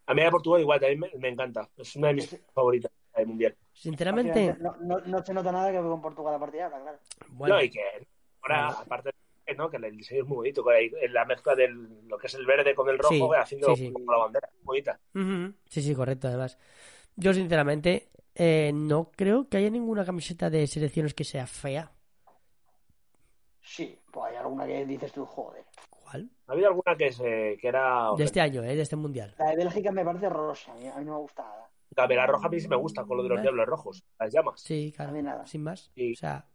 A mí la de Portugal igual, también me, me encanta. Es una de mis favoritas del mundial. Sinceramente, No, no, no se nota nada que con Portugal a partir de ahora, claro. bueno, No, y que ahora, Bueno. aparte de ¿no? que el diseño es muy bonito, con ahí, la mezcla de lo que es el verde con el rojo, Sí, haciendo sí, sí. como la bandera. Muy bonita. Ujú. Sí, sí, correcto, además. Yo, sinceramente, eh, no creo que haya ninguna camiseta de selecciones que sea fea. Sí, pues hay alguna que dices tú, joder. ¿Cuál? Ha habido alguna que, se, que era. De este año, ¿eh? De este mundial. La de Bélgica me parece horrorosa, a mí, no me gusta nada. La vela roja a mí sí me gusta, con lo de los Eh. diablos rojos, las llamas. Sí, claro. Nada. Sin más. Sí. O sea.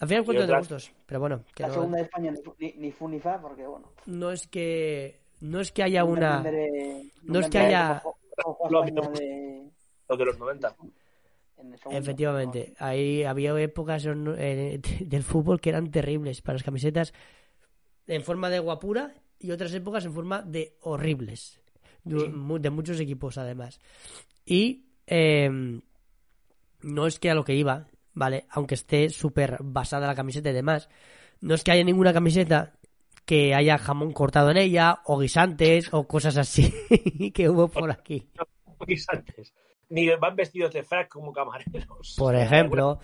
Al final, cuestión de gustos. Pero bueno, que La no, segunda de España ni, fu- ni, fu ni fa, porque bueno. no es que. No es que haya una. no es que haya- Lo de- Los de los 90. en el segundo. Efectivamente, ahí había épocas en- eh, del fútbol que eran terribles para las camisetas en forma de guapura y otras épocas en forma de horribles. De, mu- de muchos equipos, además. Y eh, no es que a lo que iba, ¿vale? Aunque esté súper basada la camiseta y demás, no es que haya ninguna camiseta que haya jamón cortado en ella, o guisantes, o cosas así que hubo por aquí. Guisantes. Ni van vestidos de frac como camareros. Por ejemplo,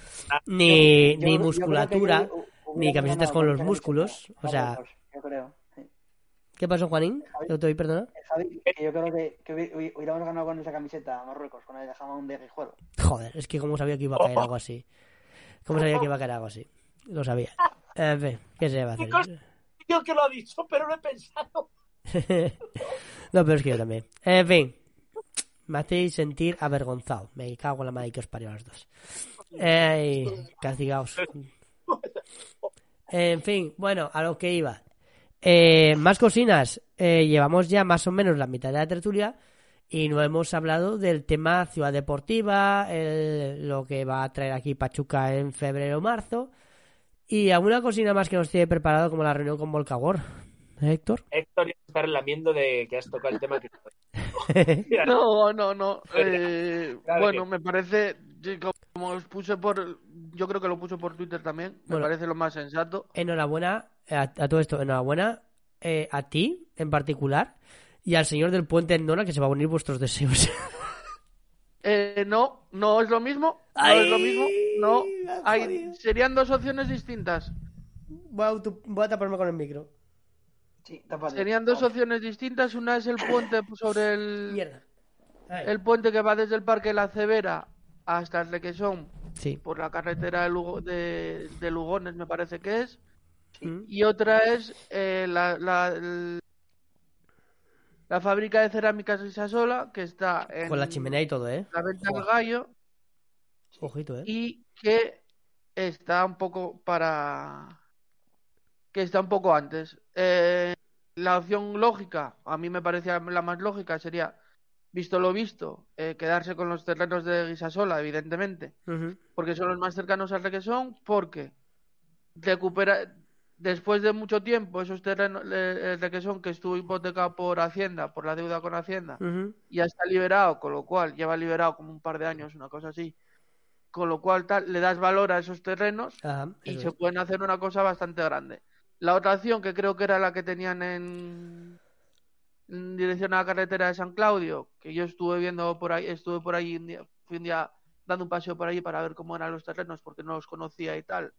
ni, ni musculatura, ni camisetas con los músculos, o sea- Yo creo. ¿Qué pasó, Juanín? Yo te oí, perdona. Javi, que yo creo que, que hubi- hubi- hubiéramos ganado con esa camiseta a Marruecos, con el jamón de Guijuelo. Joder, es que como sabía que iba a caer algo así. ¿Cómo sabía que iba a caer algo así? Lo sabía. En fin, ¿qué se va a hacer? Yo que lo ha dicho, pero no he pensado. no, pero es que yo también. En fin, me hacéis sentir avergonzado. Me cago en la madre que os parió a los dos. Ey, castigaos. En fin, bueno, a lo que iba. Eh, más cocinas. Eh, llevamos ya más o menos la mitad de la tertulia y no hemos hablado del tema ciudad deportiva, el- lo que va a traer aquí Pachuca en febrero o marzo y alguna cocina más que nos tiene preparado como la reunión con Volcagor. ¿Eh, Héctor? Héctor ya está lamiendo de que has tocado el tema que. No, no, no. eh, bueno, me parece, sí, como os puse por, yo creo que lo puse por Twitter también, me Bueno. parece lo más sensato. enhorabuena a, a todo esto, enhorabuena eh, a ti en particular y al señor del puente en Nona que se va a unir vuestros deseos. Eh, no, no es lo mismo, no Ay, es lo mismo, no. Hay, serían dos opciones distintas. voy, a, voy a taparme con el micro. Sí. Serían dos opciones distintas. Una es el puente sobre el, Mierda. El puente que va desde el Parque La Cebera hasta el Requesón Sí. por la carretera de, Lugo- de, de Lugones, me parece que es. Y otra es eh, la, la, la fábrica de cerámicas Risasola, que está en Con la chimenea y todo, ¿eh? la Venta del Gallo Ojito, ¿eh? y que está un poco para que está un poco antes. Eh, la opción lógica, a mí me parecía la más lógica, sería, visto lo visto, eh, quedarse con los terrenos de Guisasola, evidentemente, porque son los más cercanos al Requesón, porque recupera después de mucho tiempo esos terrenos, eh, el Requesón que estuvo hipotecado por Hacienda, por la deuda con Hacienda, ya está liberado, con lo cual lleva liberado como un par de años, una cosa así. Con lo cual tal, le das valor a esos terrenos Ajá, y eso se es. pueden hacer una cosa bastante grande. La otra opción, que creo que era la que tenían en, en dirección a la carretera de San Claudio, que yo estuve viendo por ahí, estuve por ahí un día, fui un día dando un paseo por ahí para ver cómo eran los terrenos porque no los conocía y tal.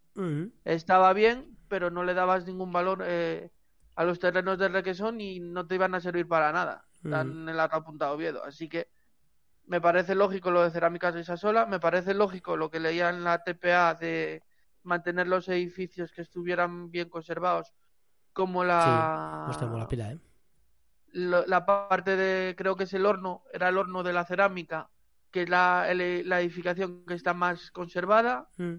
Estaba bien, pero no le dabas ningún valor eh, a los terrenos de Requesón y no te iban a servir para nada. Están en el otro apuntado Oviedo. Así que me parece lógico lo de Cerámicas de Sasola, me parece lógico lo que leía en la TPA de mantener los edificios que estuvieran bien conservados, como la, la pila, ¿eh? La parte de, creo que es el horno, era el horno de la cerámica, que es la, el- la edificación que está más conservada. Mm.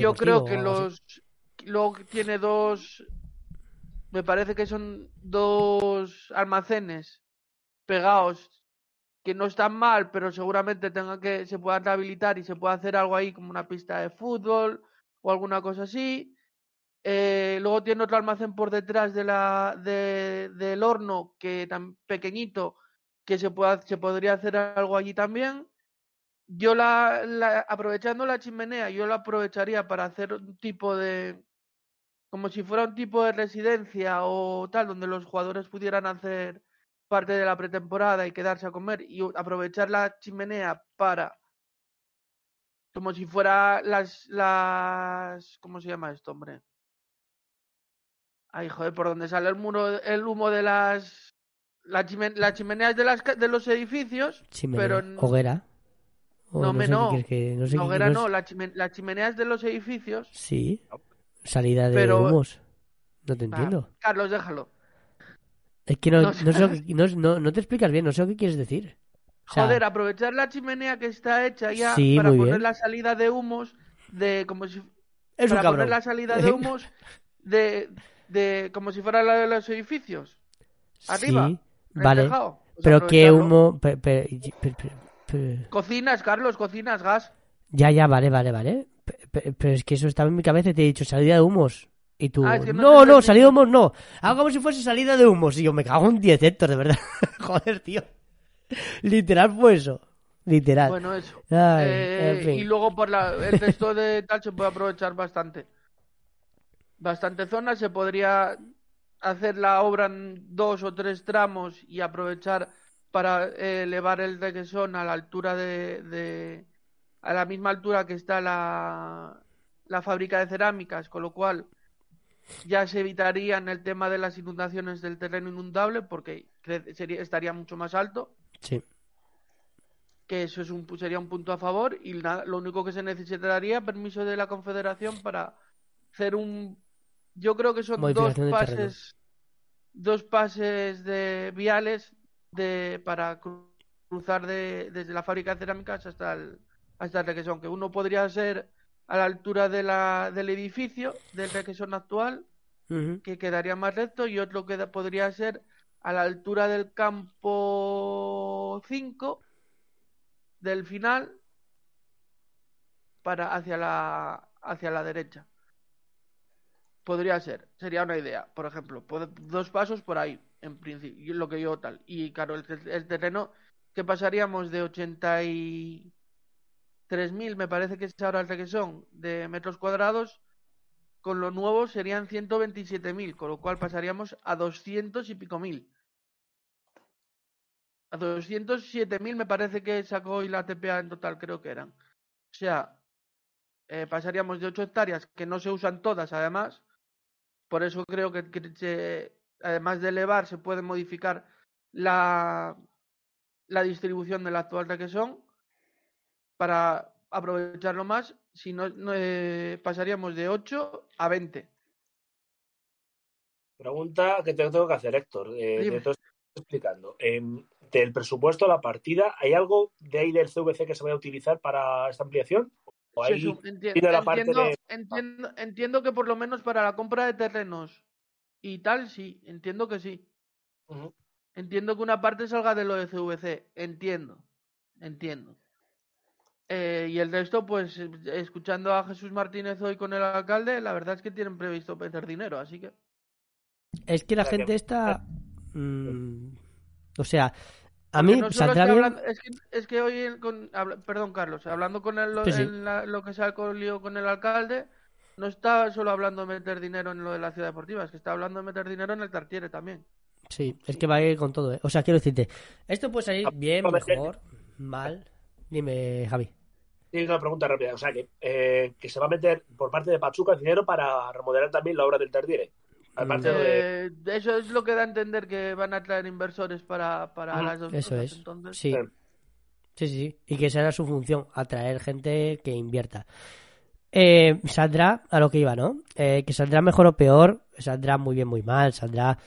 Yo creo que así. los. Luego tiene dos. Me parece que son dos almacenes pegados que no están mal, pero seguramente tenga que se pueda rehabilitar y se pueda hacer algo ahí como una pista de fútbol o alguna cosa así. Eh, luego tiene otro almacén por detrás de la, de, del horno, que tan pequeñito, que se, pueda, se podría hacer algo allí también. Yo la, la, aprovechando la chimenea, yo la aprovecharía para hacer un tipo de, como si fuera un tipo de residencia o tal, donde los jugadores pudieran hacer parte de la pretemporada y quedarse a comer y aprovechar la chimenea para como si fuera las las ¿cómo se llama esto, hombre? Ay, joder, por donde sale el muro el humo de las la chimen las chimeneas de las de los edificios, Chimenea. pero en- Hoguera. O No, me sé qué no. quieres que- no sé qué- hoguera no no, es- la chimen- las chimeneas de los edificios. Sí. Salida de Pero- humos. No te Ah, entiendo. Carlos, déjalo. Es que no, no no, sé. no, no- no te explicas bien, no sé que quieres decir. O sea, Joder, aprovechar la chimenea que está hecha ya Sí, para poner bien. la salida de humos de como si es un para cabrón. poner la salida de humos de, de como si fuera la de los edificios. arriba, Sí, vale. tejado. Pero qué humo. pe- pe- pe- pe- pe- Cocinas, Carlos, cocinas, gas. Ya, ya, vale, vale, vale. Pe- pe- Pero es que eso estaba en mi cabeza y te he dicho salida de humos. Y tú, Ah, es que no no, salida de humos no. Hago como si fuese salida de humos. Y yo me cago en 10 Héctor, de verdad. Joder, tío. Literal fue eso. Literal. Bueno, eso. Ay, Eh, en fin. Y luego por la, el resto de tal se puede aprovechar bastante. Bastante zona, se podría hacer la obra en dos o tres tramos y aprovechar para eh, elevar el requesón a la altura de, de- a la misma altura que está la, la fábrica de cerámicas, con lo cual ya se evitarían el tema de las inundaciones del terreno inundable porque sería, estaría mucho más alto Sí. que eso es un, sería un punto a favor y nada, lo único que se necesitaría permiso de la Confederación para hacer un yo creo que son dos pases dos pases de viales de para cru- cruzar de, desde la fábrica de cerámicas hasta el hasta el requesón que uno podría ser a la altura de la, del edificio del requesón actual que quedaría más recto y otro que podría ser a la altura del campo 5 del final para hacia la hacia la derecha. Podría ser, sería una idea, por ejemplo, dos pasos por ahí, en principio, lo que yo tal. Y claro, el, terreno que pasaríamos de 83.000, me parece que es ahora el requesón, de metros cuadrados, con lo nuevo serían 127.000, con lo cual pasaríamos a 200 y pico mil. A 207.000 me parece que sacó hoy la TPA en total, creo que eran. O sea, eh, pasaríamos de 8 hectáreas, que no se usan todas además. Por eso creo que, que se- además de elevar, se puede modificar la, la distribución del actual requesón para aprovecharlo más. Si no, no, eh, pasaríamos de 8 a 20. Pregunta que te tengo que hacer, Héctor. Eh, de que estoy explicando. Em, del presupuesto, la partida, ¿hay algo de ahí del CVC que se vaya a utilizar para esta ampliación? ¿O Sí, hay- sí, enti- tiene la parte entiendo, de- entiendo, entiendo que por lo menos para la compra de terrenos y tal, sí, entiendo que sí. Entiendo que una parte salga de lo de CVC, entiendo, entiendo. Eh, y el resto, pues, escuchando a Jesús Martínez hoy con el alcalde, la verdad es que tienen previsto meter dinero, así que... Es que la gente está. mm, o sea, a mí no saldrá bien. hablando- es, que, es que hoy, el- con, habla- perdón Carlos, hablando con el, lo, Sí, sí. en la- lo que se ha lío con el alcalde, no está solo hablando de meter dinero en lo de la ciudad deportiva, es que está hablando de meter dinero en el Tartiere también. Sí, es que va a ir con todo, ¿eh? O sea, quiero decirte, esto puede salir Ah, bien, mejor, mal. Dime, Javi. Sí, una pregunta rápida. O sea, que, eh, que se va a meter por parte de Pachuca dinero para remodelar también la obra del Tardiere. Aparte de... Eh, eso es lo que da a entender que van a traer inversores para, para Ah, las dos Eso cosas, es. entonces... Sí. Sí, sí, sí. Y que esa era su función, atraer gente que invierta. Eh, saldrá a lo que iba, ¿no? Eh, que saldrá mejor o peor, saldrá muy bien, muy mal, saldrá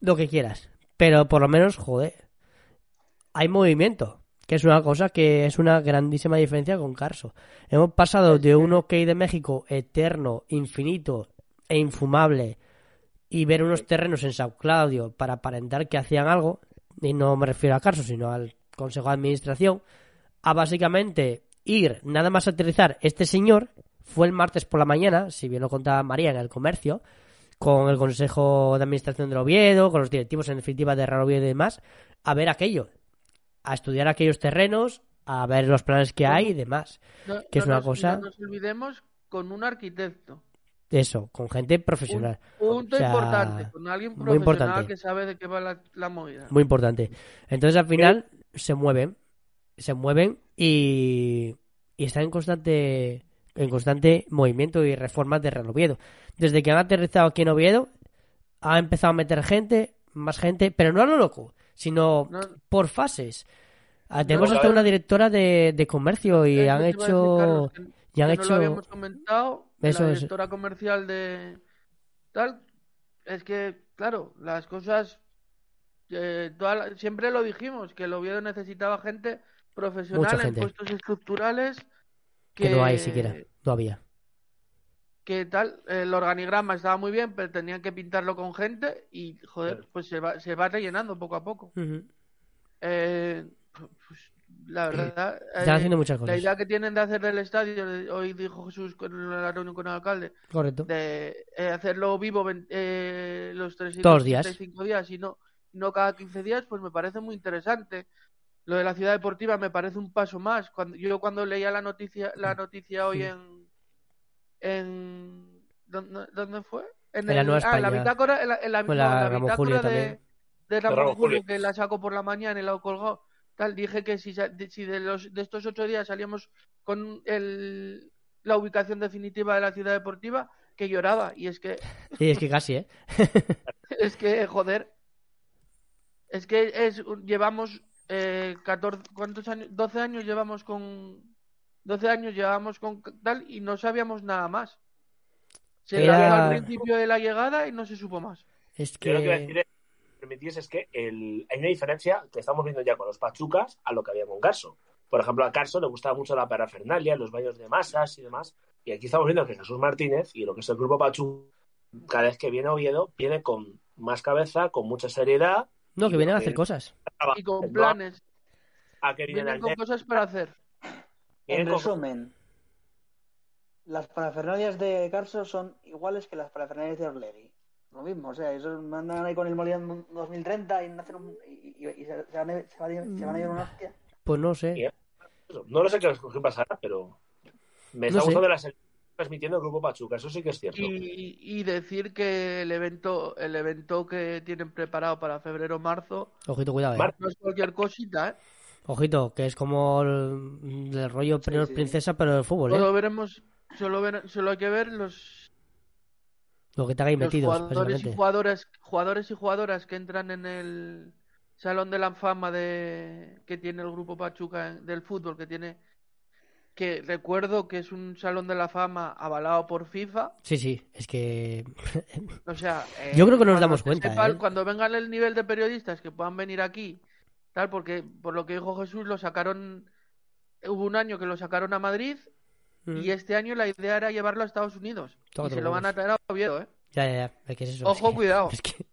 lo que quieras. Pero por lo menos, joder, hay movimiento, que es una cosa que es una grandísima diferencia con Carso. Hemos pasado de un OK de México eterno, infinito e infumable y ver unos terrenos en Sao Claudio para aparentar que hacían algo, y no me refiero a Carso, sino al Consejo de Administración a básicamente ir, nada más aterrizar este señor, fue el martes por la mañana, si bien lo contaba María en el comercio, con el Consejo de Administración del Oviedo, con los directivos en definitiva de Real Oviedo y demás, a ver aquello, a estudiar aquellos terrenos, a ver los planes que hay y demás. No- que es una nos- cosa- No nos olvidemos con un arquitecto. Eso, con gente profesional. Punto O sea, importante, con alguien muy profesional importante. que sabe de qué va la, la movida. Muy importante. Entonces al final se mueven, se mueven y, y están en constante en constante movimiento y reformas de Real Oviedo. Desde que han aterrizado aquí en Oviedo, ha empezado a meter gente, más gente, pero no a lo loco, sino No, por fases. Ah, Tenemos No, hasta una directora de, de comercio y han decir, hecho Carlos, y han no hecho lo habíamos comentado, Eso la es. directora comercial de tal, es que, claro, las cosas, eh, la- siempre lo dijimos, que el Oviedo necesitaba gente profesional en puestos estructurales que no hay siquiera, no había. que tal, el organigrama estaba muy bien, pero tenían que pintarlo con gente y, joder, Claro. pues se va, se va rellenando poco a poco. Eh, pues, la verdad, Están eh, haciendo muchas la cosas. idea que tienen de hacer del estadio, hoy dijo Jesús en la reunión con el alcalde, Correcto. de eh, hacerlo vivo eh, los Todos los 365 días y no, no cada 15 días, pues me parece muy interesante. Lo de la ciudad deportiva me parece un paso más. Cuando, yo cuando leía la noticia, la noticia hoy en, en ¿dónde, dónde fue? En la Nueva ah, en la España. bitácora, en la, en la- no, la la bitácora de, Ramón Ramón Julio, Julio. que la saco por la mañana y la he colgado. Tal, dije que si, si de, los, de estos ocho días salíamos con el, la ubicación definitiva de la ciudad deportiva, que lloraba. Y es que, Sí, es que casi, ¿eh? es que, joder, es que es, llevamos eh, 14, ¿cuántos años? 12 años llevamos con, 12 años llevamos con tal y no sabíamos nada más. Se Era- al principio de la llegada y no se supo más. Es Yo lo que a decir es, permitís, es que el- hay una diferencia que estamos viendo ya con los Pachucas a lo que había con Carso. Por ejemplo, a Carso le gustaba mucho la parafernalia, los baños de masas y demás. Y aquí estamos viendo que Jesús Martínez y lo que es el grupo Pachuca, cada vez que viene a Oviedo, viene con más cabeza, con mucha seriedad. no, que vienen a hacer cosas. Y con no planes. A que vienen con cosas para hacer. En con- resumen, las parafernalias de Carso son iguales que las parafernalias de Orlegui. Lo mismo, o sea, esos mandan ahí con el Molino 2030 y, hacen un, y, y- y se, se van a, se van a- se van a ir una hostia. Pues no sé. No lo sé qué, qué pasará, pero me está No gustando la serie transmitiendo el grupo Pachuca, eso sí que es cierto. Y, y decir que el evento, el evento que tienen preparado para febrero marzo Ojito, cuidado, ¿eh? No es cualquier cosita, ¿eh? Ojito, que es como el, el rollo sí. Princesa, pero del fútbol, ¿eh? Solo veremos, solo, ver- solo hay que ver los, Lo que te hagáis metidos, jugadores y jugadoras, jugadores y jugadoras que entran en el Salón de la Fama de que tiene el grupo Pachuca en- del fútbol, que tiene que recuerdo que es un Salón de la Fama avalado por FIFA, Sí, sí, es que... o sea, eh, Yo creo que nos damos cuenta, sepa- ¿eh? cuando vengan el nivel de periodistas que puedan venir aquí, tal, porque por lo que dijo Jesús lo sacaron, hubo un año que lo sacaron a Madrid y este año la idea era llevarlo a Estados Unidos Tócate y se los lo van a traer a Oviedo, ¿eh? Ya, ya, ya, que es eso. Ojo, es que- cuidado. Es que...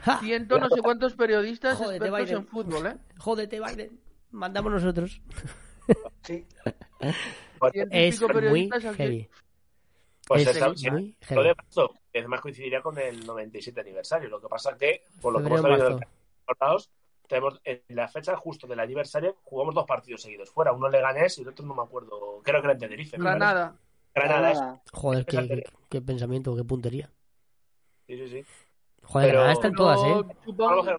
¡Ja! Ciento no sé cuántos periodistas Jódete, expertos Biden. en fútbol, ¿eh? Jódete, Biden. Mandamos nosotros. Sí. Ciento y Es muy heavy. Pues es esa- muy Lo de marzo, que además coincidiría con el 97 aniversario. Lo que pasa que, por lo que hemos sabido marzo. recordados, tenemos en la fecha justo del aniversario jugamos dos partidos seguidos fuera. Uno Leganés y el otro no me acuerdo. Creo que era en Tenerife. Granada. Granada. Granada. Joder, qué, Fíjate. qué, qué pensamiento, qué puntería. Sí, sí, sí. Joder, Pero- Granada están todas, ¿eh? Pero supongo-.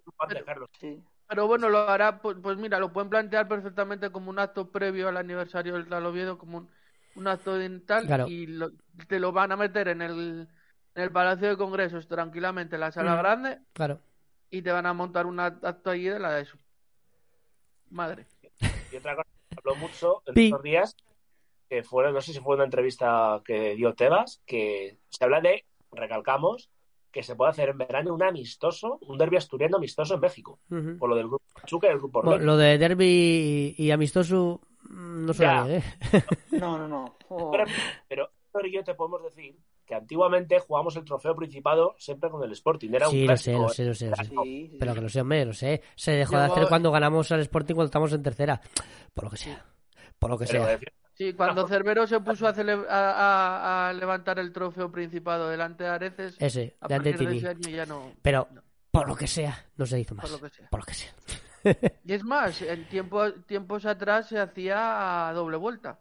Sí. Pero bueno, lo hará, pues, pues mira, lo pueden plantear perfectamente como un acto previo al aniversario del Oviedo, como un, un acto de tal, Claro. y lo- te lo van a meter en el, en el Palacio de Congresos tranquilamente, en la sala Mm. grande, Claro. Y te van a montar un acto allí de la de su madre. Y otra cosa que habló mucho en estos días, que fue, no sé si fue una entrevista que dio Tebas, que se habla de, recalcamos, que se puede hacer en verano un amistoso, un derbi asturiano amistoso en México, por lo del grupo Pachuca y el grupo Bueno, lo de Derby y, y amistoso mm, no suena ¿eh? No, no, no. Oh. Pero, pero, pero yo te podemos decir que antiguamente jugábamos el trofeo Principado siempre con el Sporting. Era Sí, un lo sé, clásico. lo sé, lo sé, lo sé. Sí, sí. Pero que lo sé, hombre, lo sé. Se dejó de hacer cuando ganamos al Sporting cuando estamos en tercera. Por lo que sea. Por lo que Pero sea. Sí, cuando Cerbero se puso a, cele- a- a- a levantar el trofeo principado delante de Areces, Ese, a de de Tini. ese año ya no. Pero, no. por lo que sea, no se hizo más. Por lo que sea. Por lo que sea. Y es más, en tiempo, tiempos atrás se hacía a doble vuelta.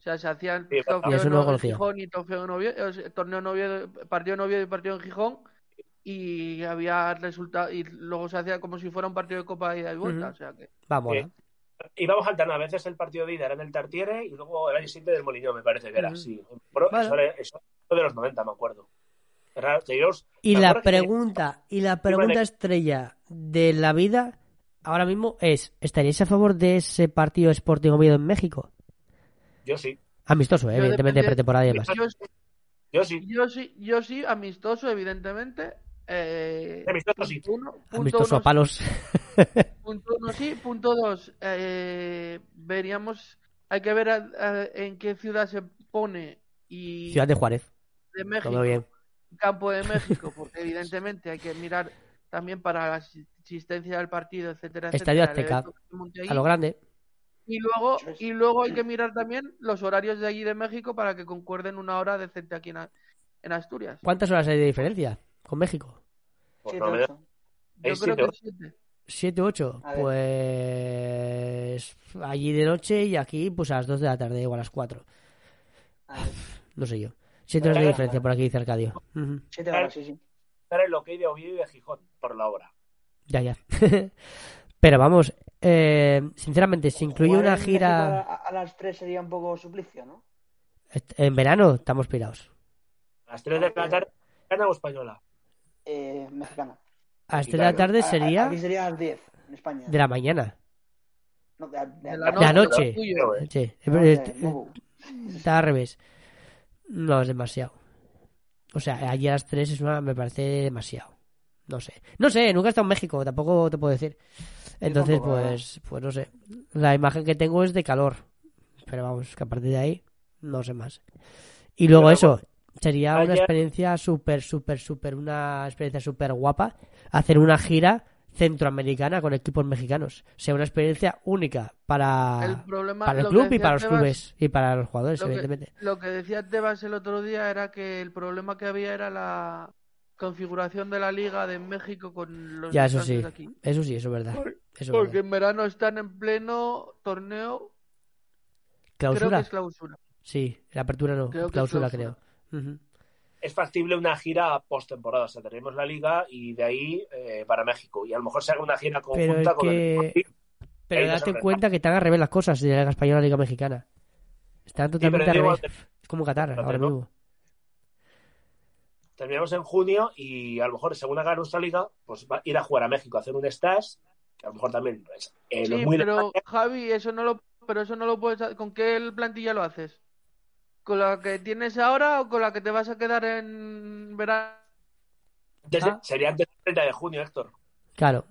O sea, se hacía el Sí, trofeo Y no en. Gijón y trofeo en Oviedo, torneo en Oviedo, partido en Oviedo y partido en Gijón. Y había resultado y luego se hacía como si fuera un partido de Copa de ida y vuelta. O sea que Vamos, Sí. ¿no? íbamos alternando. A veces el partido de ida era en el Tartiere y luego el año siguiente del Molinón, me parece que era. Ujú. Sí. Pero Vale. eso, era, eso de los 90, me acuerdo. Era, que ellos- Y ¿te la que pregunta, y la pregunta estrella de la vida ahora mismo es, ¿estaríais a favor de ese partido Sporting Oviedo en México? Yo sí, Amistoso, eh, Yo evidentemente pretemporada y demás. yo, yo sí. yo sí, yo sí, amistoso, evidentemente. Eh, Amistoso sí. punto uno, punto Amistoso uno, a palos. Punto uno sí, punto dos. eh, veríamos, hay que ver a- a- en qué ciudad se pone y Ciudad de Juárez. de Todo México, bien. campo de México, porque evidentemente hay que mirar también para la asistencia del partido, etcétera, Estadio etcétera, Azteca. A lo grande. Y luego, y luego hay que mirar también los horarios de allí de México para que concuerden una hora decente aquí en, A- en Asturias. ¿Cuántas horas hay de diferencia con México? Pues Siete, no me da- ocho. Yo Hay creo que siete. ¿Siete, ocho? Pues allí de noche y aquí pues a las dos de la tarde o a las cuatro. A ver, No sé yo. Siete horas de diferencia por aquí dice Arcadio. Ujú. Siete horas, sí, sí. Era el ok de Oviedo y de Gijón por la hora. Ya, ya. Pero vamos, eh, sinceramente, si incluye una gira A, a las tres sería un poco suplicio, ¿no? en verano, estamos pirados. A las 3 de la tarde, ¿gana o española? Eh, mexicana. A las Y tres de la tarde A- a- sería Aquí sería a las 10, en España. de la mañana. No, de, de- De la de- De la noche, noche. tuyo. eh. Sí, no, está al revés. No es demasiado. O sea, allí a las 3 es una, me parece demasiado. No sé. No sé, nunca he estado en México, tampoco te puedo decir. Entonces, pues, pues no sé. La imagen que tengo es de calor. Pero vamos, que a partir de ahí, no sé más. Y luego Pero eso, sería una experiencia súper, súper, súper, una experiencia súper guapa. Hacer una gira centroamericana con equipos mexicanos. Sea una experiencia única para El problema, para el que club y para los Tebas- clubes y para los jugadores, lo que- evidentemente. Lo que decía Tebas el otro día era que el problema que había era la configuración de la liga de México con los Ya, eso sí. aquí. Eso sí, eso es verdad. Por- Eso es Porque verdad. en verano están en pleno torneo, creo que ¿Clausura? es clausura. Sí, la apertura no. Creo es clausura, clausura. creo. Es factible una gira post-temporada. O sea, tenemos la liga y de ahí eh, para México. Y a lo mejor se haga una gira Pero conjunta con el que... Pero Ahí no date cuenta que están al revés las cosas de la Liga Española y la Liga Mexicana. Están totalmente pero al digo, revés. Es como Qatar pero ahora no. mismo. Terminamos en junio y a lo mejor según haga nuestra liga, pues va a ir a jugar a México a hacer un stage, que a lo mejor también es eh, Sí, muy pero Javi, eso no lo, pero eso no lo puedes, ¿con qué plantilla lo haces? ¿Con la que tienes ahora o con la que te vas a quedar en verano? Antes de- Ah. sería antes del 30 de junio, Héctor. Claro.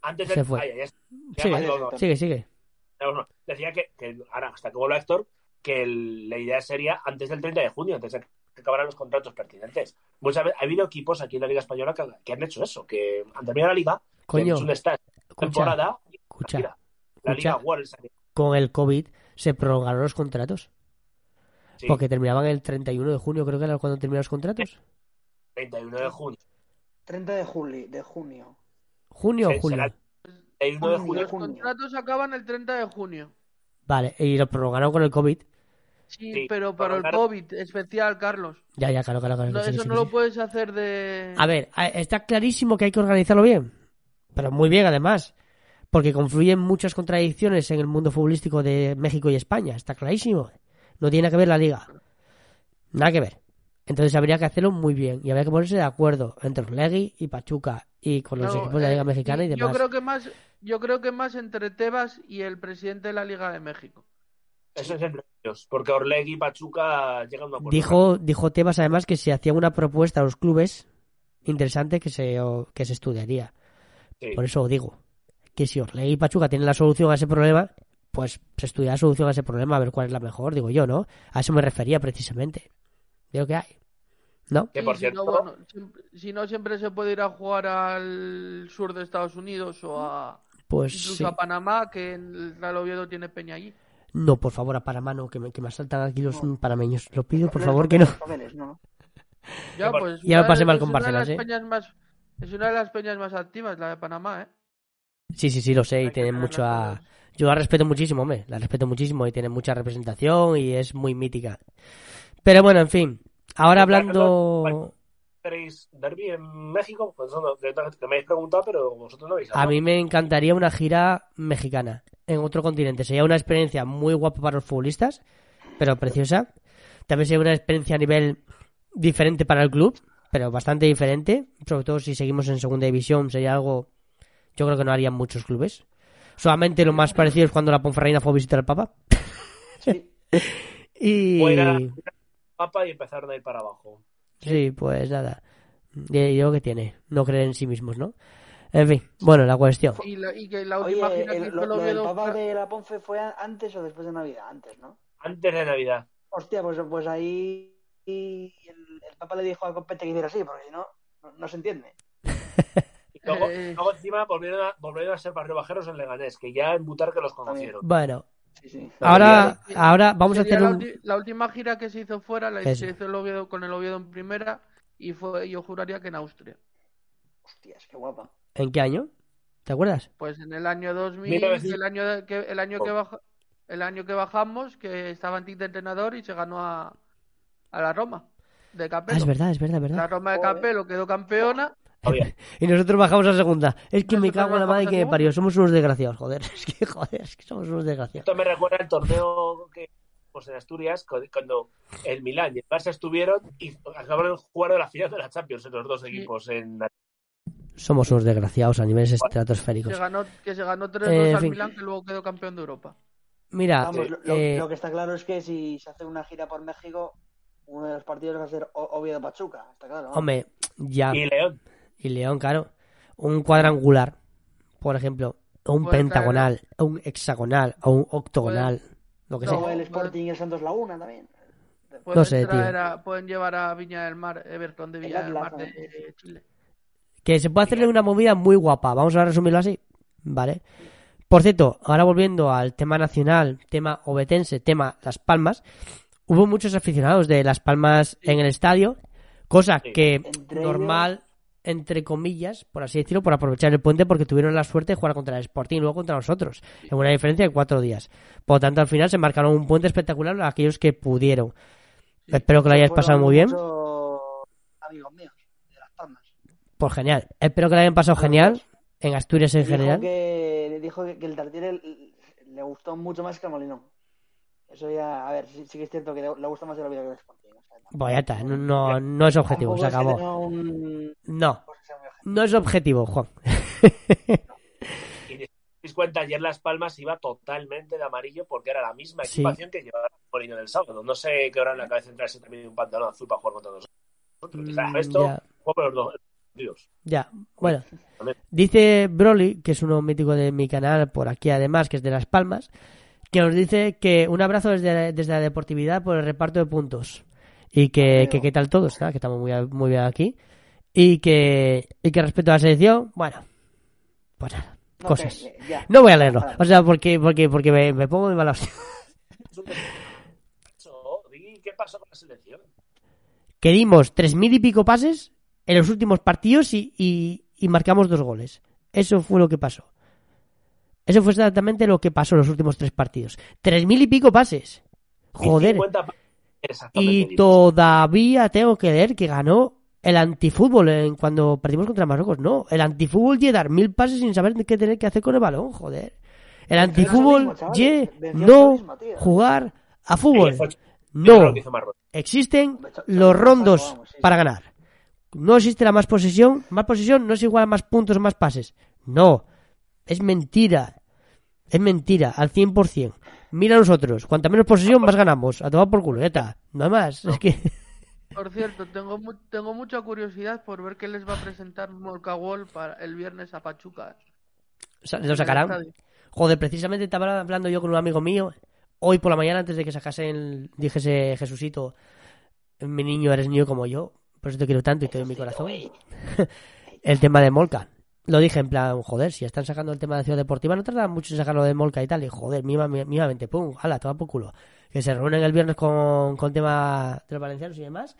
Antes Se del fue. Ay, es- ya Sigue, sigue, sigue. no, no. Decía que, que ahora, hasta que vuelva Héctor, que el- la idea sería antes del 30 de junio, antes de que acabaran los contratos pertinentes. Muchas veces ha habido equipos aquí en la Liga Española que, que han hecho eso, que han terminado la liga, Coño, un escucha, temporada y escucha. gira. La escucha. Liga World. Con el COVID se prolongaron los contratos. Sí, Porque terminaban el 31 de junio, creo que era cuando terminaron los contratos. 31 de junio. 30 de, juli, de junio. ¿Junio o Sí, julio? será- 31 de Junio. junio. Los contratos acaban el 30 de junio. Vale, y lo prolongaron con el COVID. Sí, Sí, pero para el prolongaron- COVID especial, Carlos. Ya, ya, claro, claro. claro No, eso sí, no sí. lo puedes hacer de... A ver, está clarísimo que hay que organizarlo bien. Pero muy bien, además. Porque confluyen muchas contradicciones en el mundo futbolístico de México y España. Está clarísimo. No tiene que ver la liga. Nada que ver. Entonces habría que hacerlo muy bien. Y habría que ponerse de acuerdo entre Orlegui y Pachuca. Y con los No, equipos de la eh, Liga Mexicana y Yo demás. creo que más, yo creo que más entre Tebas y el presidente de la Liga de México. Eso es entre ellos, porque Orlegui y Pachuca llegan a un acuerdo. Dijo, dijo Tebas además que se hacía una propuesta a los clubes interesante que se, o- que se estudiaría. Sí. Por eso digo que si Orlegui y Pachuca tienen la solución a ese problema, pues se estudia la solución a ese problema, a ver cuál es la mejor, digo yo, ¿no? A eso me refería precisamente. De lo que hay. ¿no? Que por si cierto, no, bueno, siempre- si no, siempre se puede ir a jugar al sur de Estados Unidos o a Pues incluso sí. a Panamá, que el Real Oviedo tiene peña allí. No, por favor, a Panamá no, que me, que me asaltan aquí los No. panameños. Lo pido, por favor, que no. Ya, pues, Ya lo una pasé mal es con una de Bárcenas, las ¿eh? peñas más- Es una de las peñas más activas, la de Panamá, ¿eh? Sí, sí, sí, lo sé, y Hay tienen mucho a... Yo la respeto muchísimo, hombre, la respeto muchísimo y tiene mucha representación y es muy mítica. Pero bueno, en fin, ahora hablando... ¿Tenéis derby en México? Pues eso que me habéis preguntado, pero vosotros no habéis A hablado. mí me encantaría una gira mexicana en otro continente. Sería una experiencia muy guapa para los futbolistas, pero preciosa. También sería una experiencia a nivel diferente para el club, pero bastante diferente. Sobre todo si seguimos en segunda división, sería algo. Yo creo que no harían muchos clubes. Solamente lo más parecido es cuando la Ponferreina fue a visitar al Papa. Sí. Y. O a la papa y empezaron a ir para abajo. Sí, pues nada. Yo que tiene, no creer en sí mismos, ¿no? En fin, bueno, la cuestión. Y, la, y que la Oye, última que el, lo, el lo del Papa de la Ponce fue antes o después de Navidad, antes, ¿no? Antes de Navidad. Hostia, pues, pues ahí el, el Papa le dijo a Copete que hiciera así, porque si no, no, no se entiende. Y luego, luego encima volvieron a, volvieron a ser barrio bajeros en Leganés, que ya en Butarque los conocieron. Bueno, Sí, sí. ahora, ahora vamos a hacer la, un. ulti- la última gira que se hizo fuera, la se hizo el Oviedo, con el Oviedo en primera y fue, yo juraría que en Austria. Hostias, qué guapa. ¿En qué año? ¿Te acuerdas? Pues en el año 2000, 1900. el año que el año que baja- el año que bajamos, que estaba Antic de entrenador y se ganó a, a la Roma de Ah, Capello. es verdad, es verdad, es La verdad. Roma de. Capello quedó campeona. Y nosotros bajamos a segunda. Es que me cago en la madre que me parió. Somos unos desgraciados, joder. Es que, joder, es que somos unos desgraciados. esto me recuerda el torneo que pues, en Asturias, cu- cuando el Milán y el Barça estuvieron y acabaron jugando la final de la Champions en los dos equipos. En la- Somos unos desgraciados a niveles Se estratosféricos. ganó, que se ganó 3-2 Eh, al fin. Milán, que luego quedó campeón de Europa. Mira, Vamos, lo, lo- eh, lo que está claro es que si se hace una gira por México, uno de los partidos va a ser Oviedo Pachuca, está claro. ¿no? hombre, ya. Y León. Y León, claro. Un cuadrangular, por ejemplo. O un pentagonal, o un hexagonal, o un octogonal. Lo que No, sea. O el Sporting y el Santos Laguna también. Pueden, sé, tío. a- pueden llevar a Viña del Mar, Everton de Viña del Mar ¿no? de Chile. Que se puede hacerle una movida muy guapa. Vamos a resumirlo así. ¿Vale? Por cierto, ahora volviendo al tema nacional, tema obetense, tema Las Palmas, hubo muchos aficionados de Las Palmas en el estadio, cosa Sí. que Entre normal, entre comillas, por así decirlo, por aprovechar el puente porque tuvieron la suerte de jugar contra el Sporting y luego contra nosotros, en una diferencia de cuatro días. Por lo tanto, al final se marcaron un puente espectacular a aquellos que pudieron. Espero que lo hayáis pasado muy bien. amigos míos de Las Palmas. Pues genial. Espero que lo hayan pasado genial en Asturias en Dijo general. que, le dijo que, que el Tartiere le, gustó mucho más que el Molinón. Eso ya, a ver, sí, sí que es cierto que le, le gusta más el Oviedo que el Sporting. Pues ya está, no, no, no es objetivo, se acabó. un- No, no es objetivo, Juan. Y si os dais cuenta, ayer Las Palmas iba totalmente de amarillo porque era la misma Sí. equipación que llevaba el Molino del sábado. No sé qué hora en la cabeza entrarse también un pantalón azul para jugar contra nosotros. Mm, esto, ya. juego por los dos. Ya, bueno. Dice Broly, que es uno mítico de mi canal, por aquí además, que es de Las Palmas, que nos dice que un abrazo desde, desde la deportividad por el reparto de puntos. Y que, que qué tal todos, ¿no? que estamos muy, muy bien aquí. Y que, y que respecto a la selección, bueno, pues nada, cosas. No voy a leerlo, o sea, porque, porque, porque me, me pongo descanso. Di, ¿Qué pasó con la selección? que dimos tres mil y pico pases en los últimos partidos y, y- y marcamos dos goles. Eso fue lo que pasó. Eso fue exactamente lo que pasó en los últimos tres partidos. Tres mil y pico pases. Joder. 50 Exactamente. Y todavía tengo que leer que ganó el antifútbol en cuando perdimos contra Marruecos. No, el antifútbol ye dar mil pases sin saber qué tener que hacer con el balón, joder. El antifútbol el no jugar a Sí, fútbol. No, existen los rondos para ganar. No existe la más posesión. Más posesión no es igual a más puntos, más pases. No. Es mentira. Es mentira, al 100%. Mira a nosotros. Cuanta menos posesión, más ganamos. A tomar por culo, está. Nada más. Es que... Por cierto, tengo, mu- tengo mucha curiosidad por ver qué les va a presentar Molcawol para el viernes a Pachuca. Lo sacarán. Joder, precisamente estaba hablando yo con un amigo mío. Hoy por la mañana, antes de que sacase el... Dijese Jesucito, mi niño, eres niño como yo. por eso te quiero tanto y te doy mi corazón, el tema de Molca. Lo dije en plan, joder, si están sacando el tema de Ciudad Deportiva, no tardan mucho en sacarlo de Molca y tal. Y joder, mínimamente, pum, jala, toma por culo. Que se reúnen el viernes con, con tema de los valencianos y demás.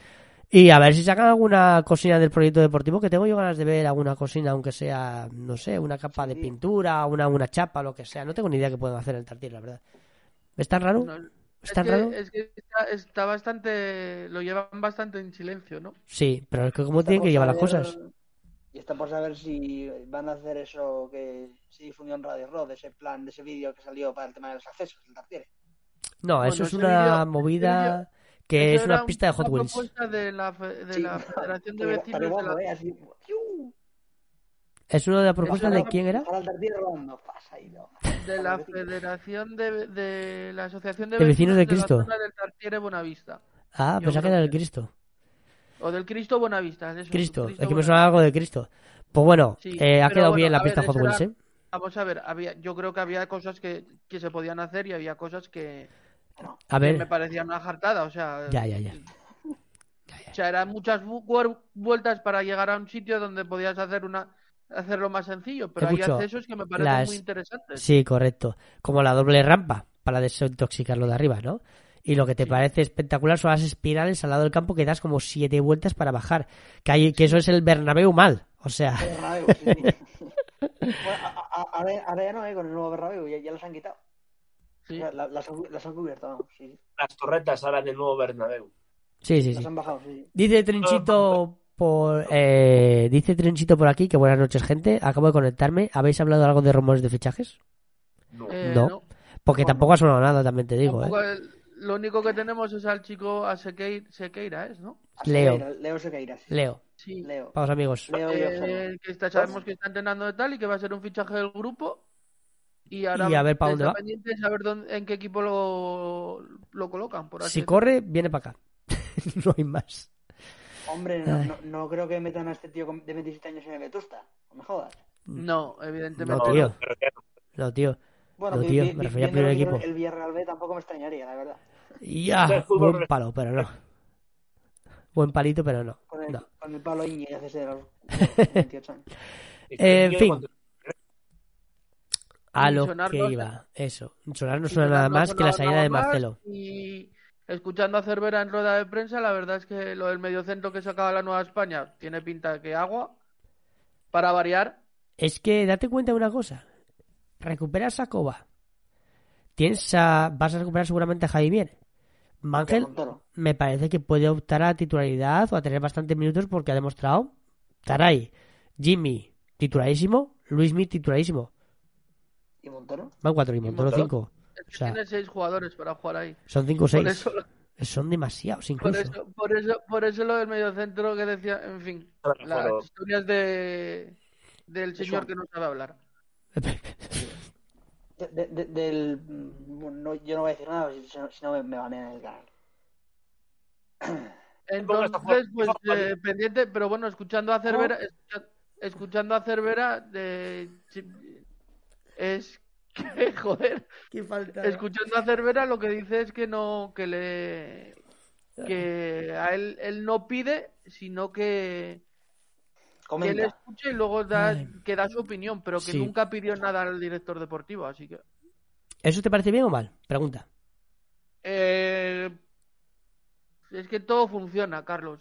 Y a ver si sacan alguna cocina del proyecto deportivo, que tengo yo ganas de ver alguna cocina, aunque sea, no sé, una capa de pintura, una, una chapa, lo que sea. No tengo ni idea que pueden hacer el Tartier, la verdad. ¿Es tan raro? ¿Es, tan raro? Es que está, bastante. Lo llevan bastante en silencio, ¿no? Sí, pero es que, ¿cómo tienen que llevar las cosas? Y está por saber si van a hacer eso que se difundió en Radio Rod, ese plan, de ese vídeo que salió para el tema de los accesos, el Tartiere. No, eso es una movida que es una pista de Hot Wheels. propuesta de la, de la Federación de Vecinos de la... ¿eh? ¿Es una de las propuestas de quién era? De la Federación de, de la Asociación de, de Vecinos de Cristo. De del Tartiere Buenavista. Ah, pensaba que era del Cristo. O del Cristo Buenavista. Eso, Cristo, es que me suena algo de Cristo. Pues bueno, eh, ha quedado bien la pista Hot Wheels, ¿eh? Vamos a ver, había, yo creo que había cosas que, que se podían hacer y había cosas que, a ver. me parecía una jartada, o sea. Ya, ya, ya. O sea, eran muchas vueltas para llegar a un sitio donde podías hacer una hacerlo más sencillo, pero hay accesos que me parecen muy interesantes. Sí, correcto. Como la doble rampa para desintoxicarlo de arriba, ¿no? Y lo que te parece espectacular son las espirales al lado del campo que das como siete vueltas para bajar. Que, hay, que eso es el Bernabéu mal. O sea. ahora, ya no, hay con el nuevo Bernabéu, ya, ya los han quitado. Sí. las, han cubierto, sí. Las torretas ahora del nuevo Bernabéu. Sí, sí, sí. Las han bajado, sí. Dice Trinchito por eh, dice Trinchito por aquí que buenas noches, gente. Acabo de conectarme. ¿Habéis hablado algo de rumores de fichajes? No. no. Porque tampoco ha sonado nada, también te digo. ¿eh? Lo único que tenemos es al chico a Sequeira, ¿es, no? Leo. Leo Sequeira. Leo. Sí. Leo. Vamos, amigos. Leo eh, que está, sabemos que está entrenando de tal y que va a ser un fichaje del grupo. Y ahora a ver para dónde va. pendiente saber dónde, en qué equipo lo, lo colocan. Por si corre, viene para acá. no hay más. Hombre, no, no, creo que metan a este tío de 27 años en el Vetusta. No me jodas. No, evidentemente no. Tío. No, tío. Bueno, no, tío, me refería al primer equipo. El Villarreal B tampoco me extrañaría, la verdad. Ya, buen palo, pero no. Buen palito, pero no. Con el, no. Con el palo de los 28 años. en fin. A lo que iba, eso. Sonar no suena nada más que la salida de Marcelo. Y escuchando a Cervera en rueda de prensa, la verdad es que lo del mediocentro que sacaba la Nueva España tiene pinta que agua. Para variar. Es que date cuenta de una cosa. Recuperas a Coba. Tienes vas a recuperar seguramente a Javier. Mangel me parece que puede optar a titularidad o a tener bastantes minutos porque ha demostrado. Taray, Jimmy, titularísimo. Luismi, titularísimo. ¿Y Montoro? Van cuatro y Montoro, cinco. tiene seis jugadores para jugar ahí. Son cinco o seis. Son demasiados incluso. Por eso, por eso, por eso lo del mediocentro que decía, en fin, las historias de del señor que no sabe hablar. del no, yo no voy a decir nada si, no me, me banean el canal. Entonces, pues eh, pendiente, pero bueno, escuchando a Cervera, escuchando a Cervera, de, es que, joder, escuchando a Cervera lo que dice es que no, que le, que a él, él no pide, sino que, que él escuche y luego da, que da su opinión, pero que nunca pidió nada al director deportivo, así que. ¿Eso te parece bien o mal? Pregunta. Eh, es que todo funciona, Carlos.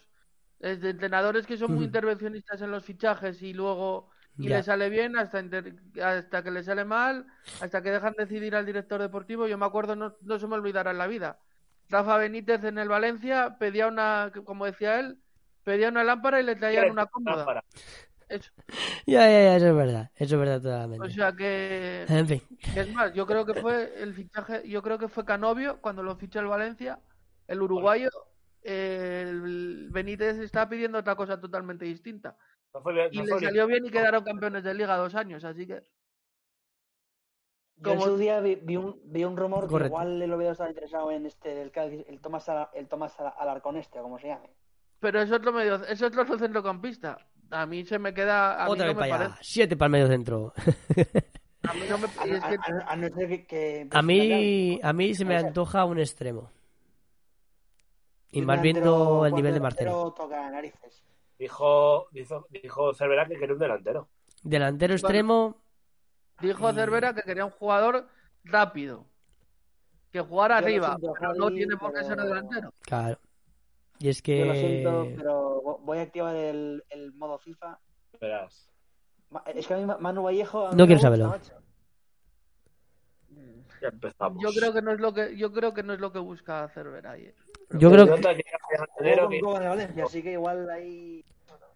Desde entrenadores que son muy intervencionistas en los fichajes y luego y le sale bien hasta, hasta que le sale mal, hasta que dejan decidir al director deportivo. Yo me acuerdo, no, no se me olvidará en la vida. Rafa Benítez en el Valencia pedía una, como decía él, pedía una lámpara y le traían una cómoda. Eso. Ya, ya, ya, eso es verdad, eso es verdad totalmente. O sea que, en fin. es más, yo creo que fue el fichaje, yo creo que fue Canovio cuando lo fichó el Valencia, el uruguayo, el Benítez estaba pidiendo otra cosa totalmente distinta y le salió bien y quedaron campeones de liga dos años, así que. Como... en su día vi, un, vi un rumor que igual el Oviedo estaba interesado en este, el, el Tomás, el Tomás Alarcón este, o como se llame. Pero es otro medio, es otro centrocampista. A mí se me queda. A Otra mí vez para allá. Siete para el medio centro. a mí no me a, a, mí, a mí se me antoja un extremo. Y más viendo el nivel de Marcelo. delantero toca narices. Dijo, dijo, dijo Cervera que quería un delantero. Delantero extremo, Dijo Y- Cervera que quería un jugador rápido. Que jugara arriba, pero no tiene por qué ser delantero. claro. Y es Yo lo siento, que... pero vo- voy a activar el, el modo FIFA. Verás. Es que a mí Ma- Manu Vallejo. a mí No quiero saberlo. macho. Ya empezamos. Yo creo que no es lo que yo creo que no es lo que busca Cervera ahí. eh. Yo creo que... nota que ya Jugó delantero con que- Coba de Valencia, así que igual hay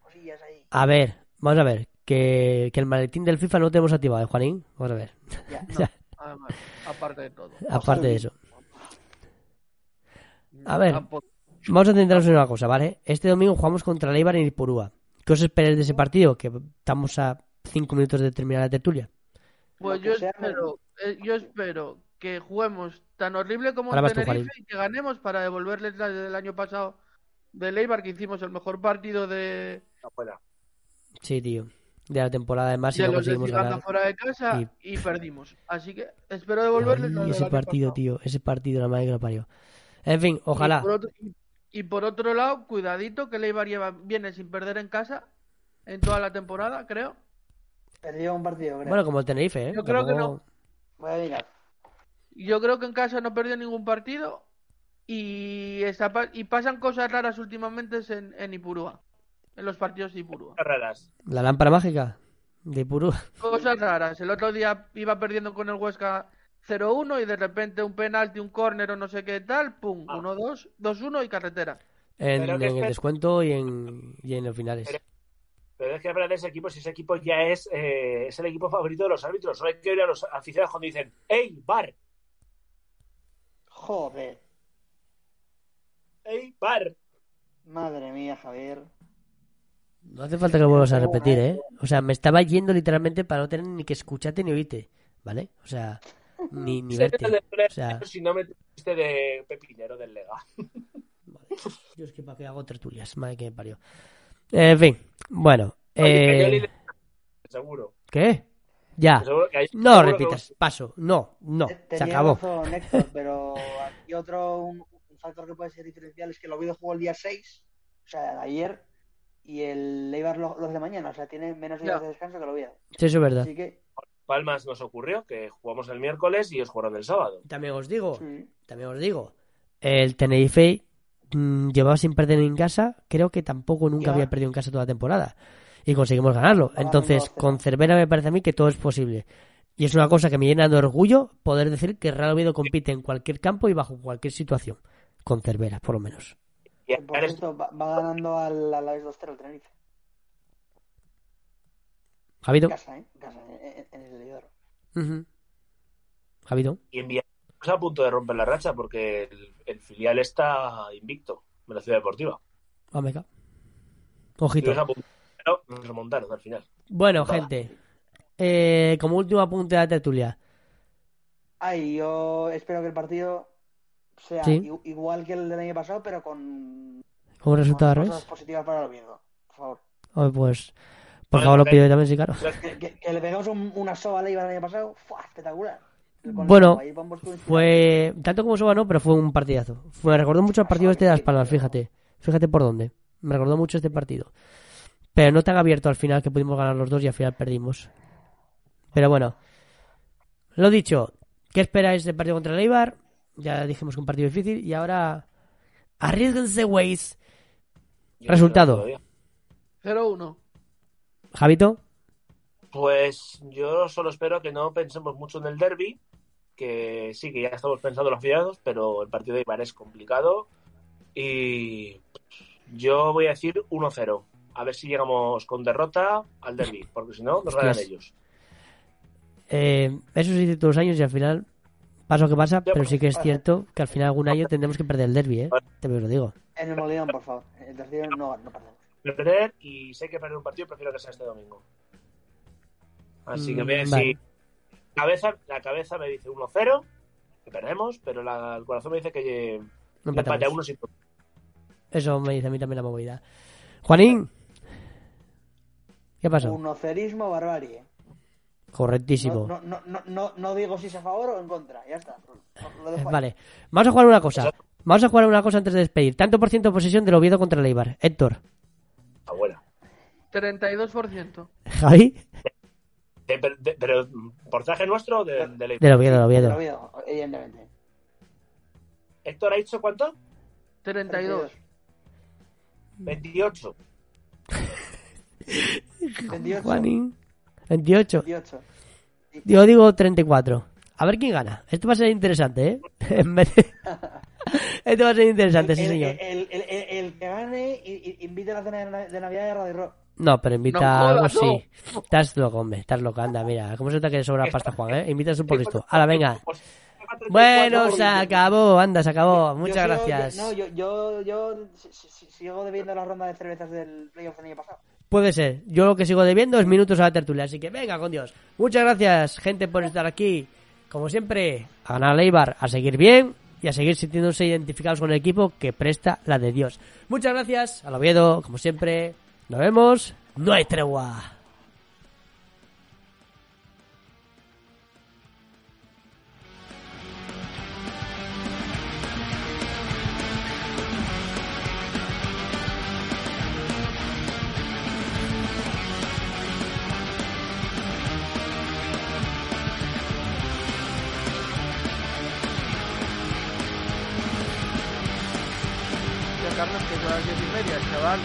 cosillas ahí. A ver, vamos a ver. Que, que el maletín del FIFA no lo tenemos activado, ¿eh, Juanín? Vamos a ver. Ya. Ya, Además, aparte de todo. aparte de eso. A ver. Tampoco. Vamos a centrarnos en una cosa, ¿vale? Este domingo jugamos contra el Eibar en Ipurúa. ¿Qué os esperáis de ese partido? Que estamos a cinco minutos de terminar la tertulia. Pues yo espero, eh, yo espero que juguemos tan horrible como Ahora tú, Tenerife Juanín. y que ganemos para devolverles la del año pasado de Eibar que hicimos el mejor partido de, Afuera. Sí, tío. De la temporada además y no de conseguimos ganar. fuera de casa Y- y... perdimos. Así que espero devolverles la Ay, del ese año partido, pasado. tío. Ese partido, la madre que lo parió. En fin, ojalá. Y por, otro, y- por otro lado, cuidadito que el Eibar lleva, viene sin perder en casa en toda la temporada, creo. Perdió un partido, creo. Bueno, como el Tenerife, ¿eh? Yo creo que Tampoco- Voy a mirar. Yo creo que en casa no perdió ningún partido y, está, pa- y pasan cosas raras últimamente en, en Ipurúa, en los partidos de Ipurúa. Raras. La lámpara mágica de Ipurúa. Cosas raras. El otro día iba perdiendo con el Huesca 0-1 y de repente un penalti, un córner o no sé qué tal, pum, Ah. 1-2, 2-1 y carretera. En, el que- descuento y en, y en los finales. Pero- Pero es que hablar de ese equipo, si ese equipo ya es, eh, es el equipo favorito de los árbitros. Solo hay que oír a los aficionados cuando dicen ¡Ey, bar! Joder. ¡Ey, bar! Madre mía, Javier. No hace falta que lo vuelvas a repetir, ¿eh? O sea, me estaba yendo literalmente para no tener ni que escucharte ni oírte, ¿vale? O sea, ni, ni verte. O sea, Si no me triste de Pepinero del Lega. yo es que para qué hago tertulias, madre que me parió. En fin, bueno. Eh... líder- Seguro. ¿Qué? Ya. Hay- No seguro que- repitas, paso. No, no, se tenía acabó. razón, Héctor, pero aquí otro un, un factor que puede ser diferencial es que el Oviedo jugó el día 6, o sea, ayer, y el Eibar lo, lo hace mañana, o sea, tiene menos días de descanso que el Oviedo. Sí, eso es verdad. Así que, Palmas nos ocurrió que jugamos el miércoles y ellos jugaron el sábado. También os digo, sí. también os digo, el Tenerife mm, llevaba sin perder en casa, creo que tampoco nunca había perdido en casa toda la temporada. Y conseguimos ganarlo. Entonces, 2-0. con Cervera me parece a mí que todo es posible. Y es una cosa que me llena de orgullo poder decir que Real Oviedo compite en cualquier campo y bajo cualquier situación. Con Cervera, por lo menos. Y Por cierto, va, va ganando al Alavés 2-0 el Tenerife. Javito. En casa, ¿eh? En casa, en, en el Leidor. Ujú. Javito. y enviamos a punto de romper la racha porque el, el filial está invicto en la ciudad deportiva. Ah, me cago. Y Ojito. nos remontaron al final. Bueno, Nada. gente. eh, como último apunte de la tertulia. Ay, yo espero que el partido sea Sí. igual que el del año pasado, pero con, ¿Cómo resultado al con cosas positivas para el Oviedo. Por favor. Ay, pues, por favor, lo pido yo también, sí, claro. Que, que- que le pegamos un- una soba al Eibar el año pasado. ¡fua! espectacular. Bueno. Fue, tanto como Soba no, pero fue un partidazo. Fue, me recordó mucho el partido este de Las Palmas, fíjate. Fíjate por dónde. Me recordó mucho este partido. Pero no tan abierto al final que pudimos ganar los dos y al final perdimos. Pero bueno. Lo dicho, ¿qué esperáis del partido contra el Eibar? Ya dijimos que un partido difícil y ahora arriesguense, güeyes. Resultado. no sé todavía. 0-1. Javito, Pues yo solo espero que no pensemos mucho en el derby, que sí que ya estamos pensando en los afiliados, pero el partido de Ibar es complicado y yo voy a decir 1-0. A ver si llegamos con derrota al derby, porque si no, nos ganan ellos. eh, eso se dice todos los años y al final pasa lo que pasa, pero sí que es cierto que al final algún año tendremos que perder el derby, ¿eh? Te lo digo. En el Molinón, por favor. El tercero no, no perdemos. Perder y sé que perder un partido prefiero que sea este domingo. Así que Mm, voy a vale. decir, cabeza, la cabeza me dice 1-0, que perdemos, pero la- el corazón me dice que, empate a uno sin Eso me dice a mí también la movida. Juanín. ¿Qué pasó? Un ocerismo barbarie. Correctísimo. No, no, no, no, no digo si es a favor o en contra. Ya está. Lo- dejo. Vale. Vamos a jugar una cosa. Vamos a jugar una cosa antes de despedir. Tanto por ciento de posesión del Oviedo contra el Eibar. Héctor. Ah, buena. 32%. Javi. De- de- de- pero, ¿porcentaje nuestro o de, de la- Del Oviedo, del Oviedo. Lo veo, evidentemente. Héctor ha dicho cuánto? 32. 28. 28. Juanín. 28. 28. Yo digo 34. A ver quién gana. Esto va a ser interesante, ¿eh? Esto va a ser interesante, sí, el, señor. El, el- el- el que gane i- i- invite a la cena de na- de Navidad de Radio Rock. No, pero invita No a algo jodas, sí. Estás loco, hombre. Estás loco. Anda, mira. ¿Cómo se te que le sobra pasta, Juan, eh? Invita a su por listo. Ahora, venga. Pues, Bueno, se acabó. Anda, se acabó. Yo Muchas sigo- gracias. yo- no, yo, yo, yo si- si- sigo debiendo la ronda de cervezas del playoff del año pasado. Puede ser. Yo lo que sigo debiendo es minutos a la tertulia. Así que venga, con Dios. Muchas gracias, gente, por estar aquí. Como siempre, a ganar a Eibar, a seguir bien y a seguir sintiéndose identificados con el equipo que presta la de Dios. Muchas gracias al Oviedo, como siempre. Nos vemos. No hay tregua. Ya,